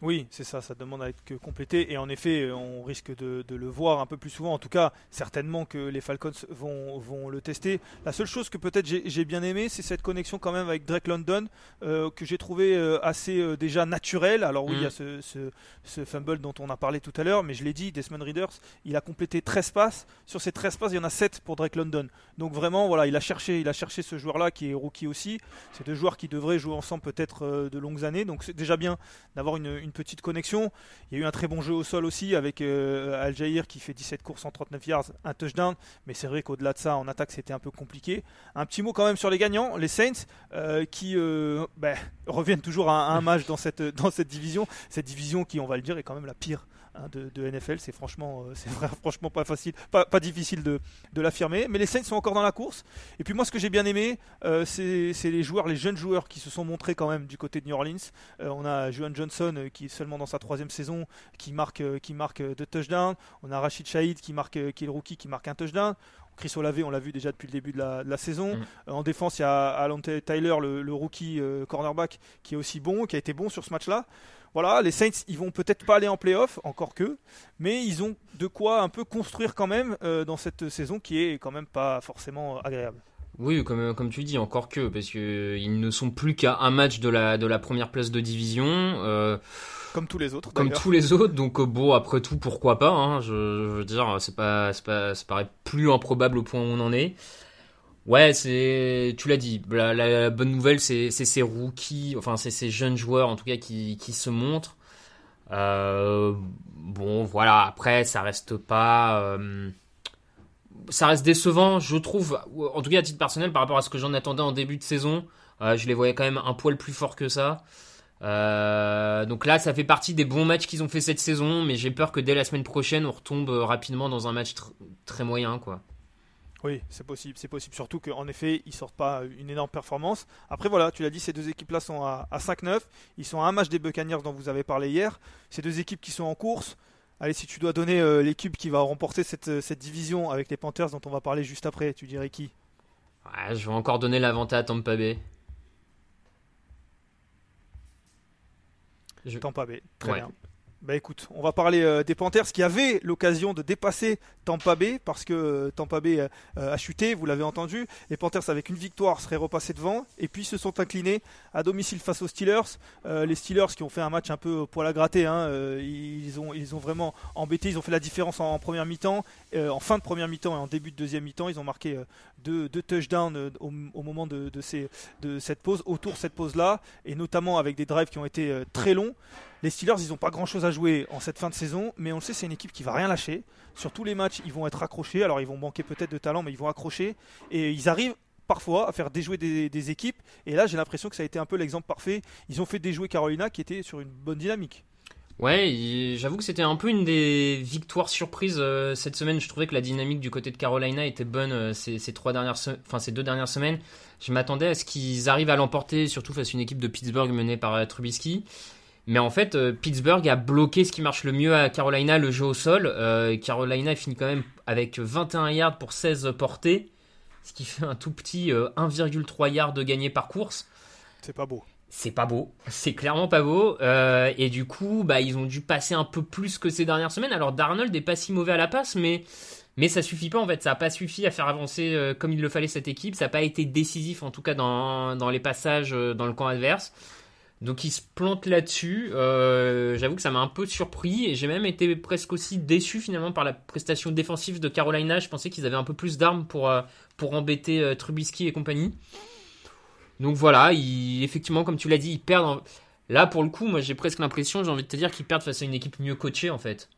Oui, c'est ça, ça demande à être complété et en effet, on risque de, le voir un peu plus souvent. En tout cas, certainement que les Falcons vont, vont le tester. La seule chose que peut-être j'ai bien aimé, c'est cette connexion quand même avec Drake London euh, que j'ai trouvé euh, assez euh, déjà naturel. Alors oui, il y a mm. ce, ce, fumble dont on a parlé tout à l'heure, mais je l'ai dit, Desmond Readers, il a complété 13 passes. Sur ces 13 passes, il y en a 7 pour Drake London. Donc vraiment, voilà, il a cherché, il a cherché ce joueur-là qui est rookie aussi. C'est deux joueurs qui devraient jouer ensemble peut-être de longues années. Donc c'est déjà bien d'avoir une une petite connexion. Il y a eu un très bon jeu au sol aussi avec euh, Al Jair qui fait 17 courses en 39 yards, un touchdown. Mais c'est vrai qu'au-delà de ça, en attaque, c'était un peu compliqué. Un petit mot quand même sur les gagnants, les Saints, euh, qui euh, ben, reviennent toujours à un match dans cette, dans cette division. Cette division qui, on va le dire, est quand même la pire Hein, de, NFL. C'est franchement, euh, c'est franchement pas facile, pas, pas difficile de, de l'affirmer. Mais les Saints sont encore dans la course. Et puis moi, ce que j'ai bien aimé, euh, c'est les joueurs, les jeunes joueurs qui se sont montrés quand même du côté de New Orleans. Euh, on a Juan Johnson qui est seulement dans sa troisième saison, qui marque, qui marque deux touchdowns. On a Rachid Shahid qui marque, qui est le rookie, qui marque un touchdown. Chris Olave, on l'a vu déjà depuis le début de la, saison. Mm. en défense, il y a Alante Tyler, le, le rookie cornerback, qui est aussi bon, qui a été bon sur ce match-là voilà, les Saints, ils vont peut-être pas aller en playoff, encore que, mais ils ont de quoi un peu construire quand même euh, dans cette saison qui est quand même pas forcément agréable. Oui, comme, comme tu dis, encore que, parce qu'ils ne sont plus qu'à un match de la, de la première place de division. Euh, comme tous les autres. Comme tous les autres, donc euh, bon, après tout, pourquoi pas hein, je, veux dire, c'est pas, pas, ça paraît plus improbable au point où on en est. Ouais, c'est, tu l'as dit. La, bonne nouvelle, c'est ces rookies, enfin c'est ces jeunes joueurs en tout cas qui, se montrent. Euh, bon, voilà. Après, ça reste pas, euh, ça reste décevant, je trouve. En tout cas, à titre personnel, par rapport à ce que j'en attendais en début de saison, euh, je les voyais quand même un poil plus fort que ça. Donc là, ça fait partie des bons matchs qu'ils ont fait cette saison, mais j'ai peur que dès la semaine prochaine, on retombe rapidement dans un match très moyen, quoi. Oui, c'est possible, c'est possible. Surtout qu'en effet, ils sortent pas une énorme performance. Après, voilà, tu l'as dit, ces deux équipes-là sont à, 5-9. Ils sont à un match des Buccaneers dont vous avez parlé hier. Ces deux équipes qui sont en course. Allez, si tu dois donner euh, l'équipe qui va remporter cette, cette, division avec les Panthers dont on va parler juste après, tu dirais qui? Je vais encore donner l'avantage à Tampa Bay. Je... Tampa Bay, très bien. Bah écoute, on va parler euh, des Panthers qui avaient l'occasion de dépasser Tampa Bay parce que euh, Tampa Bay euh, a chuté, vous l'avez entendu. Les Panthers avec une victoire seraient repassés devant et puis se sont inclinés à domicile face aux Steelers. les Steelers qui ont fait un match un peu pour la gratter, hein, ils, ont, vraiment embêté, ils ont fait la différence en, première mi-temps, en fin de première mi-temps et en début de deuxième mi-temps. Ils ont marqué deux, touchdowns au, moment de, de cette pause, autour de cette pause-là, et notamment avec des drives qui ont été très longs. Les Steelers, ils n'ont pas grand-chose à jouer en cette fin de saison, mais on le sait, c'est une équipe qui va rien lâcher. Sur tous les matchs, ils vont être accrochés. Alors, ils vont manquer peut-être de talent, mais ils vont accrocher. Et ils arrivent parfois à faire déjouer des, équipes. Et là, j'ai l'impression que ça a été un peu l'exemple parfait. Ils ont fait déjouer Carolina qui était sur une bonne dynamique. Ouais, j'avoue que c'était un peu une des victoires surprises euh, cette semaine. Je trouvais que la dynamique du côté de Carolina était bonne euh, ces, trois dernières, enfin ces deux dernières semaines. Je m'attendais à ce qu'ils arrivent à l'emporter, surtout face à une équipe de Pittsburgh menée par euh, Trubisky. Mais en fait, euh, Pittsburgh a bloqué ce qui marche le mieux à Carolina, le jeu au sol. Euh, Carolina finit quand même avec 21 yards pour 16 portées, ce qui fait un tout petit 1,3 euh, yards de gagné par course. C'est pas beau. C'est pas beau, c'est clairement pas beau. et du coup, bah, ils ont dû passer un peu plus que ces dernières semaines. Alors Darnold n'est pas si mauvais à la passe, mais, mais ça suffit pas en fait. Ça n'a pas suffi à faire avancer comme il le fallait cette équipe. Ça n'a pas été décisif en tout cas dans, dans les passages dans le camp adverse. Donc il se plante là-dessus. Euh, j'avoue que ça m'a un peu surpris et j'ai même été presque aussi déçu finalement par la prestation défensive de Carolina. Je pensais qu'ils avaient un peu plus d'armes pour, euh, embêter euh, Trubisky et compagnie. Donc voilà, effectivement, comme tu l'as dit, ils perdent. Là, pour le coup, moi j'ai presque l'impression, j'ai envie de te dire, qu'ils perdent face à une équipe mieux coachée en fait.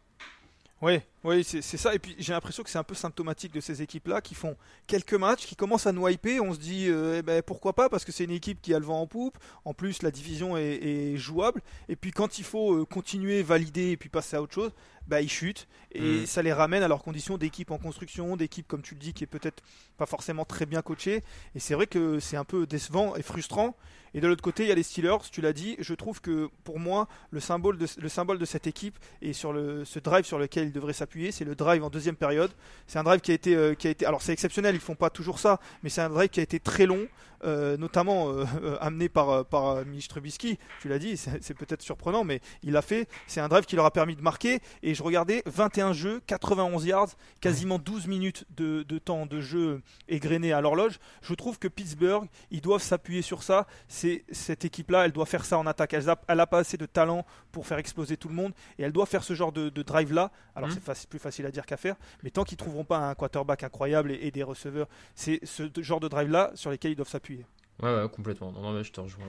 Oui, oui, c'est ça. Et puis j'ai l'impression que c'est un peu symptomatique de ces équipes-là qui font quelques matchs, qui commencent à nous hyper. On se dit, euh, eh ben, pourquoi pas Parce que c'est une équipe qui a le vent en poupe. En plus, la division est, jouable. Et puis quand il faut euh, continuer, valider et puis passer à autre chose, bah, ils chutent. Et mm. ça les ramène à leurs conditions d'équipe en construction, d'équipe, comme tu le dis, qui est peut-être pas forcément très bien coachée. Et c'est vrai que c'est un peu décevant et frustrant. Et de l'autre côté, il y a les Steelers, tu l'as dit. Je trouve que pour moi, le symbole de, le symbole de cette équipe et sur le, ce drive sur lequel il devrait s'appuyer, c'est le drive en deuxième période. C'est un drive qui a été, euh, qui a été alors c'est exceptionnel, ils font pas toujours ça, mais c'est un drive qui a été très long, euh, notamment euh, amené par, par Mitch Trubisky. Tu l'as dit, c'est peut-être surprenant, mais il l'a fait. C'est un drive qui leur a permis de marquer. Et je regardais 21 jeux, 91 yards, quasiment 12 minutes de, de temps de jeu égrené à l'horloge. Je trouve que Pittsburgh, ils doivent s'appuyer sur ça. C'est cette équipe-là, elle doit faire ça en attaque. Elle a, pas assez de talent pour faire exploser tout le monde et elle doit faire ce genre de, drive-là. Alors mmh. c'est plus facile à dire qu'à faire, mais tant qu'ils trouveront pas un quarterback incroyable et, des receveurs, c'est ce genre de drive-là sur lesquels ils doivent s'appuyer. Ouais, complètement. Non, mais je te rejoins.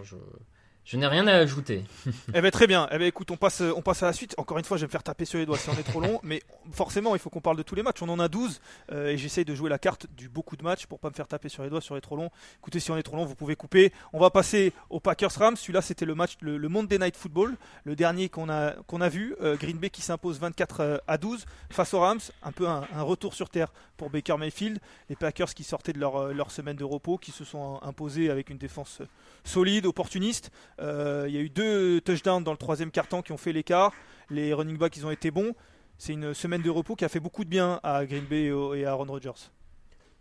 Je n'ai rien à ajouter. eh ben très bien. Eh ben écoute, on passe, on passe à la suite. Encore une fois, je vais me faire taper sur les doigts si on est trop long, mais forcément, il faut qu'on parle de tous les matchs. On en a 12 euh, et j'essaye de jouer la carte du beaucoup de matchs pour pas me faire taper sur les doigts sur les trop longs. Écoutez, si on est trop long, vous pouvez couper. On va passer au Packers Rams. Celui-là, c'était le match, le, Monday Night Football, le dernier qu'on a, qu'on a vu. Euh, Green Bay qui s'impose 24 euh, à 12 face aux Rams. Un peu un, retour sur terre pour Baker Mayfield. Les Packers qui sortaient de leur, leur semaine de repos, qui se sont imposés avec une défense solide, opportuniste. Il y a eu deux touchdowns dans le troisième carton qui ont fait l'écart. Les running backs, ils ont été bons. C'est une semaine de repos qui a fait beaucoup de bien à Green Bay et à Aaron Rodgers.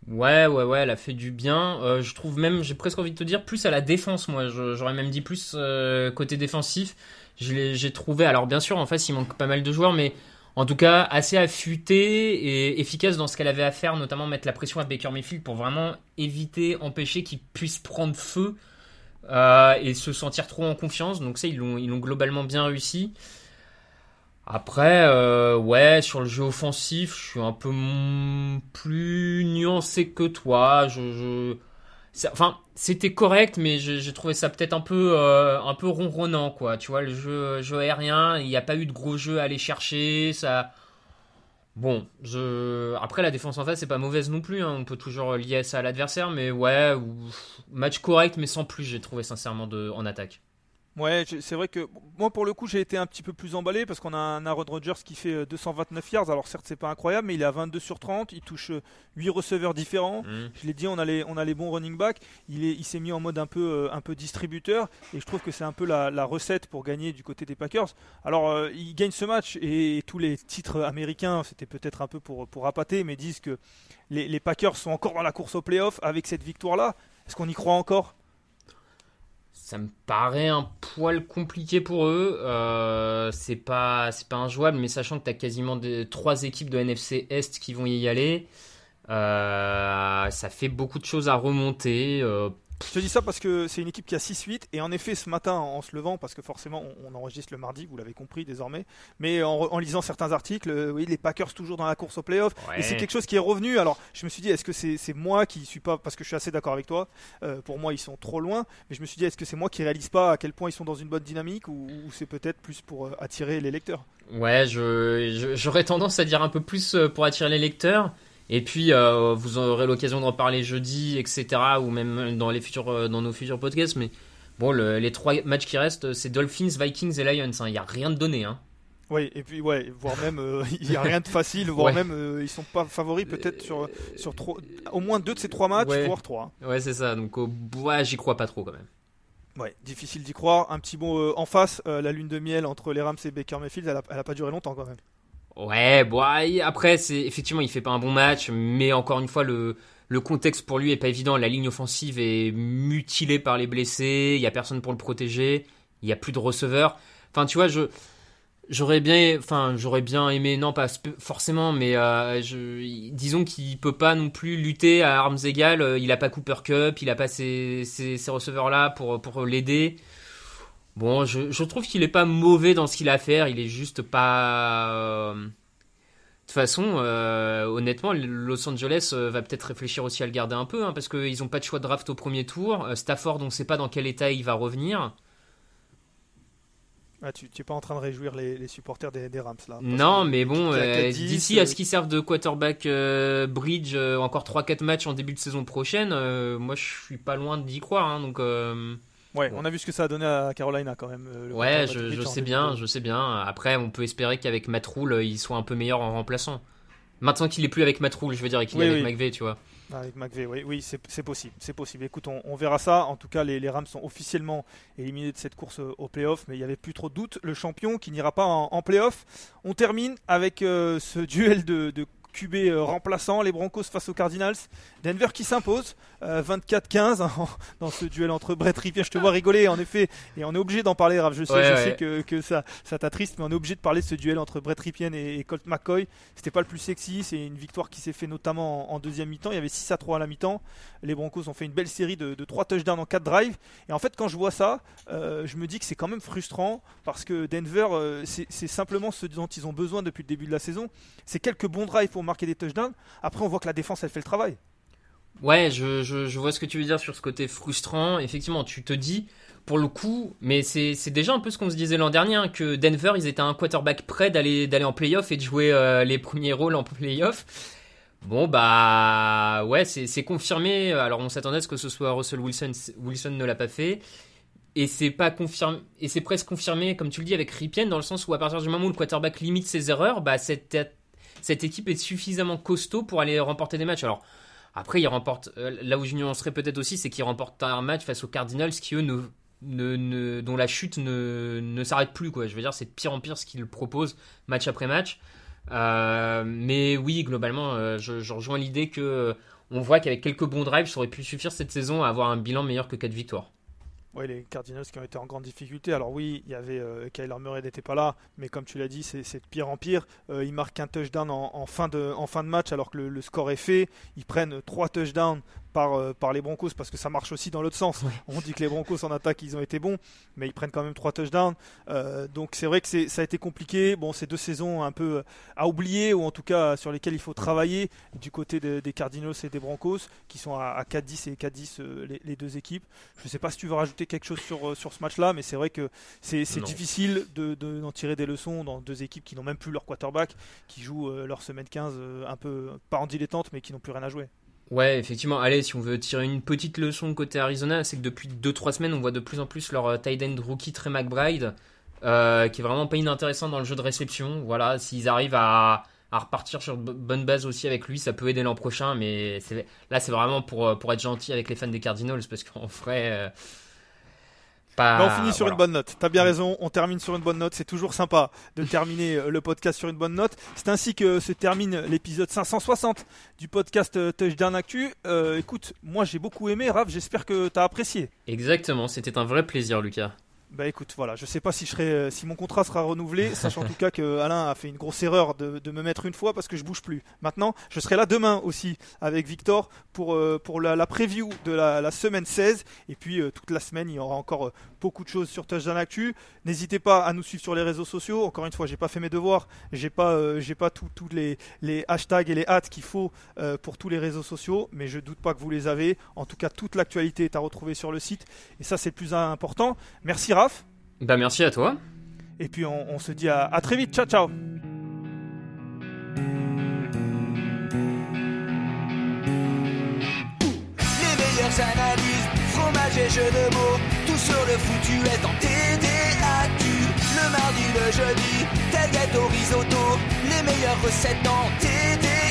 Ouais, ouais, ouais, elle a fait du bien. Euh, je trouve même, j'ai presque envie de te dire, plus à la défense, moi. J'aurais même dit plus euh, côté défensif. J'ai trouvé, alors bien sûr, en face, il manque pas mal de joueurs, mais en tout cas, assez affûté et efficace dans ce qu'elle avait à faire, notamment mettre la pression à Baker Mayfield pour vraiment éviter, empêcher qu'il puisse prendre feu euh, et se sentir trop en confiance. Donc ça, ils l'ont, ils l'ont globalement bien réussi. Après, euh, ouais, sur le jeu offensif, je suis un peu plus nuancé que toi. Je, enfin, c'était correct, mais j'ai trouvé ça peut-être un peu, euh, un peu ronronnant, quoi. Tu vois, le jeu, jeu aérien, il n'y a pas eu de gros jeu à aller chercher. Ça, Bon, après la défense en face c'est pas mauvaise non plus, hein. on peut toujours lier ça à l'adversaire, mais ouais, match correct mais sans plus j'ai trouvé sincèrement de... en attaque. Ouais, c'est vrai que moi pour le coup j'ai été un petit peu plus emballé parce qu'on a un Aaron Rodgers qui fait 229 euh, yards. Alors certes c'est pas incroyable, mais il est à 22 sur 30, il touche 8 euh, receveurs différents. Mmh. Je l'ai dit, on a les on a les bons running backs. Il est il s'est mis en mode un peu euh, un peu distributeur et je trouve que c'est un peu la, recette pour gagner du côté des Packers. Alors il gagne ce match et, tous les titres américains c'était peut-être un peu pour pour appâter, mais disent que les, les Packers sont encore dans la course au playoff avec cette victoire là. Est-ce qu'on y croit encore? Ça me paraît un poil compliqué pour eux. Euh, c'est pas c'est pas injouable, mais sachant que tu as quasiment trois équipes de NFC Est qui vont y aller, euh, ça fait beaucoup de choses à remonter. Euh, je te dis ça parce que c'est une équipe qui a 6-8 et en effet ce matin en se levant parce que forcément on, enregistre le mardi, vous l'avez compris désormais, mais en, lisant certains articles, euh, oui les Packers toujours dans la course au playoff et c'est quelque chose qui est revenu. Alors je me suis dit est-ce que c'est moi qui suis pas parce que je suis assez d'accord avec toi, euh, pour moi ils sont trop loin, mais je me suis dit est-ce que c'est moi qui réalise pas à quel point ils sont dans une bonne dynamique ou, c'est peut-être plus pour euh, attirer les lecteurs? Ouais, j'aurais tendance à dire un peu plus pour attirer les lecteurs. Et puis, euh, vous aurez l'occasion d'en parler jeudi, etc., ou même dans, les futurs, euh, dans nos futurs podcasts. Mais bon, les trois matchs qui restent, c'est Dolphins, Vikings et Lions. Hein. Il n'y a rien de donné. Hein. Oui, et puis, ouais, voire même, euh, il n'y a rien de facile, voire même, ils sont pas favoris peut-être sur, sur au moins deux de ces trois matchs, voire trois. Hein. Ouais, c'est ça. Donc, ouais, j'y crois pas trop quand même. Ouais, difficile d'y croire. Un petit mot en face, la lune de miel entre les Rams et Baker Mayfield, elle n'a a pas duré longtemps quand même. Ouais, bon, après, c'est effectivement, il fait pas un bon match, mais encore une fois, le, le contexte pour lui est pas évident. La ligne offensive est mutilée par les blessés, il y a personne pour le protéger, il y a plus de receveurs. Enfin, tu vois, je j'aurais bien, enfin, j'aurais bien aimé, non pas forcément, mais euh, je, disons qu'il peut pas non plus lutter à armes égales. Il a pas Cooper Cup, il a pas ces, ces, ces receveurs là pour pour l'aider. Bon, je, trouve qu'il est pas mauvais dans ce qu'il a à faire, il est juste pas. Euh, de toute façon, euh, honnêtement, Los Angeles euh, va peut-être réfléchir aussi à le garder un peu, hein, parce qu'ils n'ont pas de choix de draft au premier tour. Stafford, on ne sait pas dans quel état il va revenir. Ah, tu n'es pas en train de réjouir les, supporters des, Rams là Non, mais bon, d'ici à ce qu'ils servent de quarterback bridge encore 3-4 matchs en début de saison prochaine, moi je suis pas loin d'y croire. Hein, donc. Ouais, on a vu ce que ça a donné à Carolina quand même. Euh, ouais, je, sais bien, je sais bien. Après, on peut espérer qu'avec Matt Rule, il soit un peu meilleur en remplaçant. Maintenant qu'il est plus avec Matt Rule, je veux dire, et qu'il est avec McVeigh, tu vois. Ah, avec McVeigh, oui, oui c'est possible, c'est possible. Écoute, on, verra ça. En tout cas, les, Rams sont officiellement éliminés de cette course au playoff, mais il n'y avait plus trop de doute. Le champion qui n'ira pas en, en playoff. On termine avec euh, ce duel de, de QB euh, remplaçant, les Broncos face aux Cardinals. Denver qui s'impose 24-15 euh, dans ce duel entre Brett Ripien. Je te vois rigoler en effet, et on est obligé d'en parler. Je sais, je sais que, que, ça, ça t'attriste, mais on est obligé de parler de ce duel entre Brett Ripien et, Colt McCoy. C'était pas le plus sexy, c'est une victoire qui s'est fait notamment en, deuxième mi-temps. Il y avait 6 à 3 à la mi-temps. Les Broncos ont fait une belle série de, de 3 touchdowns en 4 drives. Et en fait, quand je vois ça, euh, je me dis que c'est quand même frustrant parce que Denver, c'est simplement ce dont ils ont besoin depuis le début de la saison. C'est quelques bons drives pour marquer des touchdowns. Après, on voit que la défense, elle fait le travail. Ouais, je, je, vois ce que tu veux dire sur ce côté frustrant. Effectivement, tu te dis, pour le coup, mais c'est déjà un peu ce qu'on se disait l'an dernier, hein, que Denver, ils étaient un quarterback prêt d'aller en playoff et de jouer euh, les premiers rôles en playoff. Bon, bah, ouais, c'est confirmé. Alors, on s'attendait à ce que ce soit Russell Wilson. Wilson ne l'a pas fait. Et c'est pas confirmé, et c'est presque confirmé, comme tu le dis, avec Ripien, dans le sens où à partir du moment où le quarterback limite ses erreurs, bah, cette cette équipe est suffisamment costaud pour aller remporter des matchs. Alors, après, il remporte. Euh, là où je nuancerais peut-être aussi, c'est qu'il remporte un match face aux Cardinals qui, eux, dont la chute ne, ne s'arrête plus. Quoi. Je veux dire, c'est de pire en pire ce qu'ils proposent match après match. Euh, mais oui, globalement, euh, je, rejoins l'idée que on voit qu'avec quelques bons drives, ça aurait pu suffire cette saison à avoir un bilan meilleur que 4 victoires. Oui, les Cardinals qui ont été en grande difficulté. Alors oui, il y avait euh, Kyler Murray n'était pas là, mais comme tu l'as dit, c'est de pire en pire. Euh, ils marquent un touchdown en, fin de, match alors que le, le, score est fait. Ils prennent trois touchdowns par, euh, par les Broncos parce que ça marche aussi dans l'autre sens. On dit que les Broncos en attaque ils ont été bons, mais ils prennent quand même trois touchdowns. Euh, donc c'est vrai que ça a été compliqué. Bon, c'est deux saisons un peu à oublier ou en tout cas sur lesquelles il faut travailler du côté des Cardinals et des Broncos qui sont à, 4-10 et 4-10 euh, les, deux équipes. Je ne sais pas si tu veux rajouter quelque chose sur, sur ce match-là, mais c'est vrai que c'est difficile d'en de, tirer des leçons dans deux équipes qui n'ont même plus leur quarterback, qui jouent leur semaine 15 un peu pas en dilettante, mais qui n'ont plus rien à jouer. Ouais, effectivement. Allez, si on veut tirer une petite leçon côté Arizona, c'est que depuis 2-3 semaines, on voit de plus en plus leur euh, tight end rookie Trey McBride, euh, qui est vraiment pas inintéressant dans le jeu de réception. Voilà, s'ils arrivent à, à repartir sur bonne base aussi avec lui, ça peut aider l'an prochain. Mais là, c'est vraiment pour, euh, pour être gentil avec les fans des Cardinals, parce qu'en vrai, on finit sur une bonne note. T'as bien raison, on termine sur une bonne note. C'est toujours sympa de terminer euh, le podcast sur une bonne note. C'est ainsi que se termine l'épisode 560 du podcast euh, Touchdown Actu. Euh, écoute, moi j'ai beaucoup aimé, Raph, j'espère que t'as apprécié. Exactement, c'était un vrai plaisir, Lucas. Bah écoute, voilà, je sais pas si je serai, euh, si mon contrat sera renouvelé, sachant en tout cas que Alain a fait une grosse erreur de, me mettre une fois parce que je bouge plus. Maintenant, je serai là demain aussi avec Victor pour, euh, pour la, preview de la, semaine 16 et puis euh, toute la semaine il y aura encore beaucoup de choses sur Touchdown Actu. N'hésitez pas à nous suivre sur les réseaux sociaux. Encore une fois, j'ai pas fait mes devoirs, j'ai pas, j'ai pas tous les, les hashtags et les hats qu'il faut pour tous les réseaux sociaux, mais je doute pas que vous les avez. En tout cas, toute l'actualité est à retrouver sur le site et ça c'est le plus important. Merci. Bah merci à toi. Et puis on, se dit à, à très vite. Ciao ciao. Les meilleures analyses, fromage et jeux de mots, tout sur le foutu est en TDAQ. Le mardi, le jeudi, tel au risotto, les meilleures recettes en TDAQ.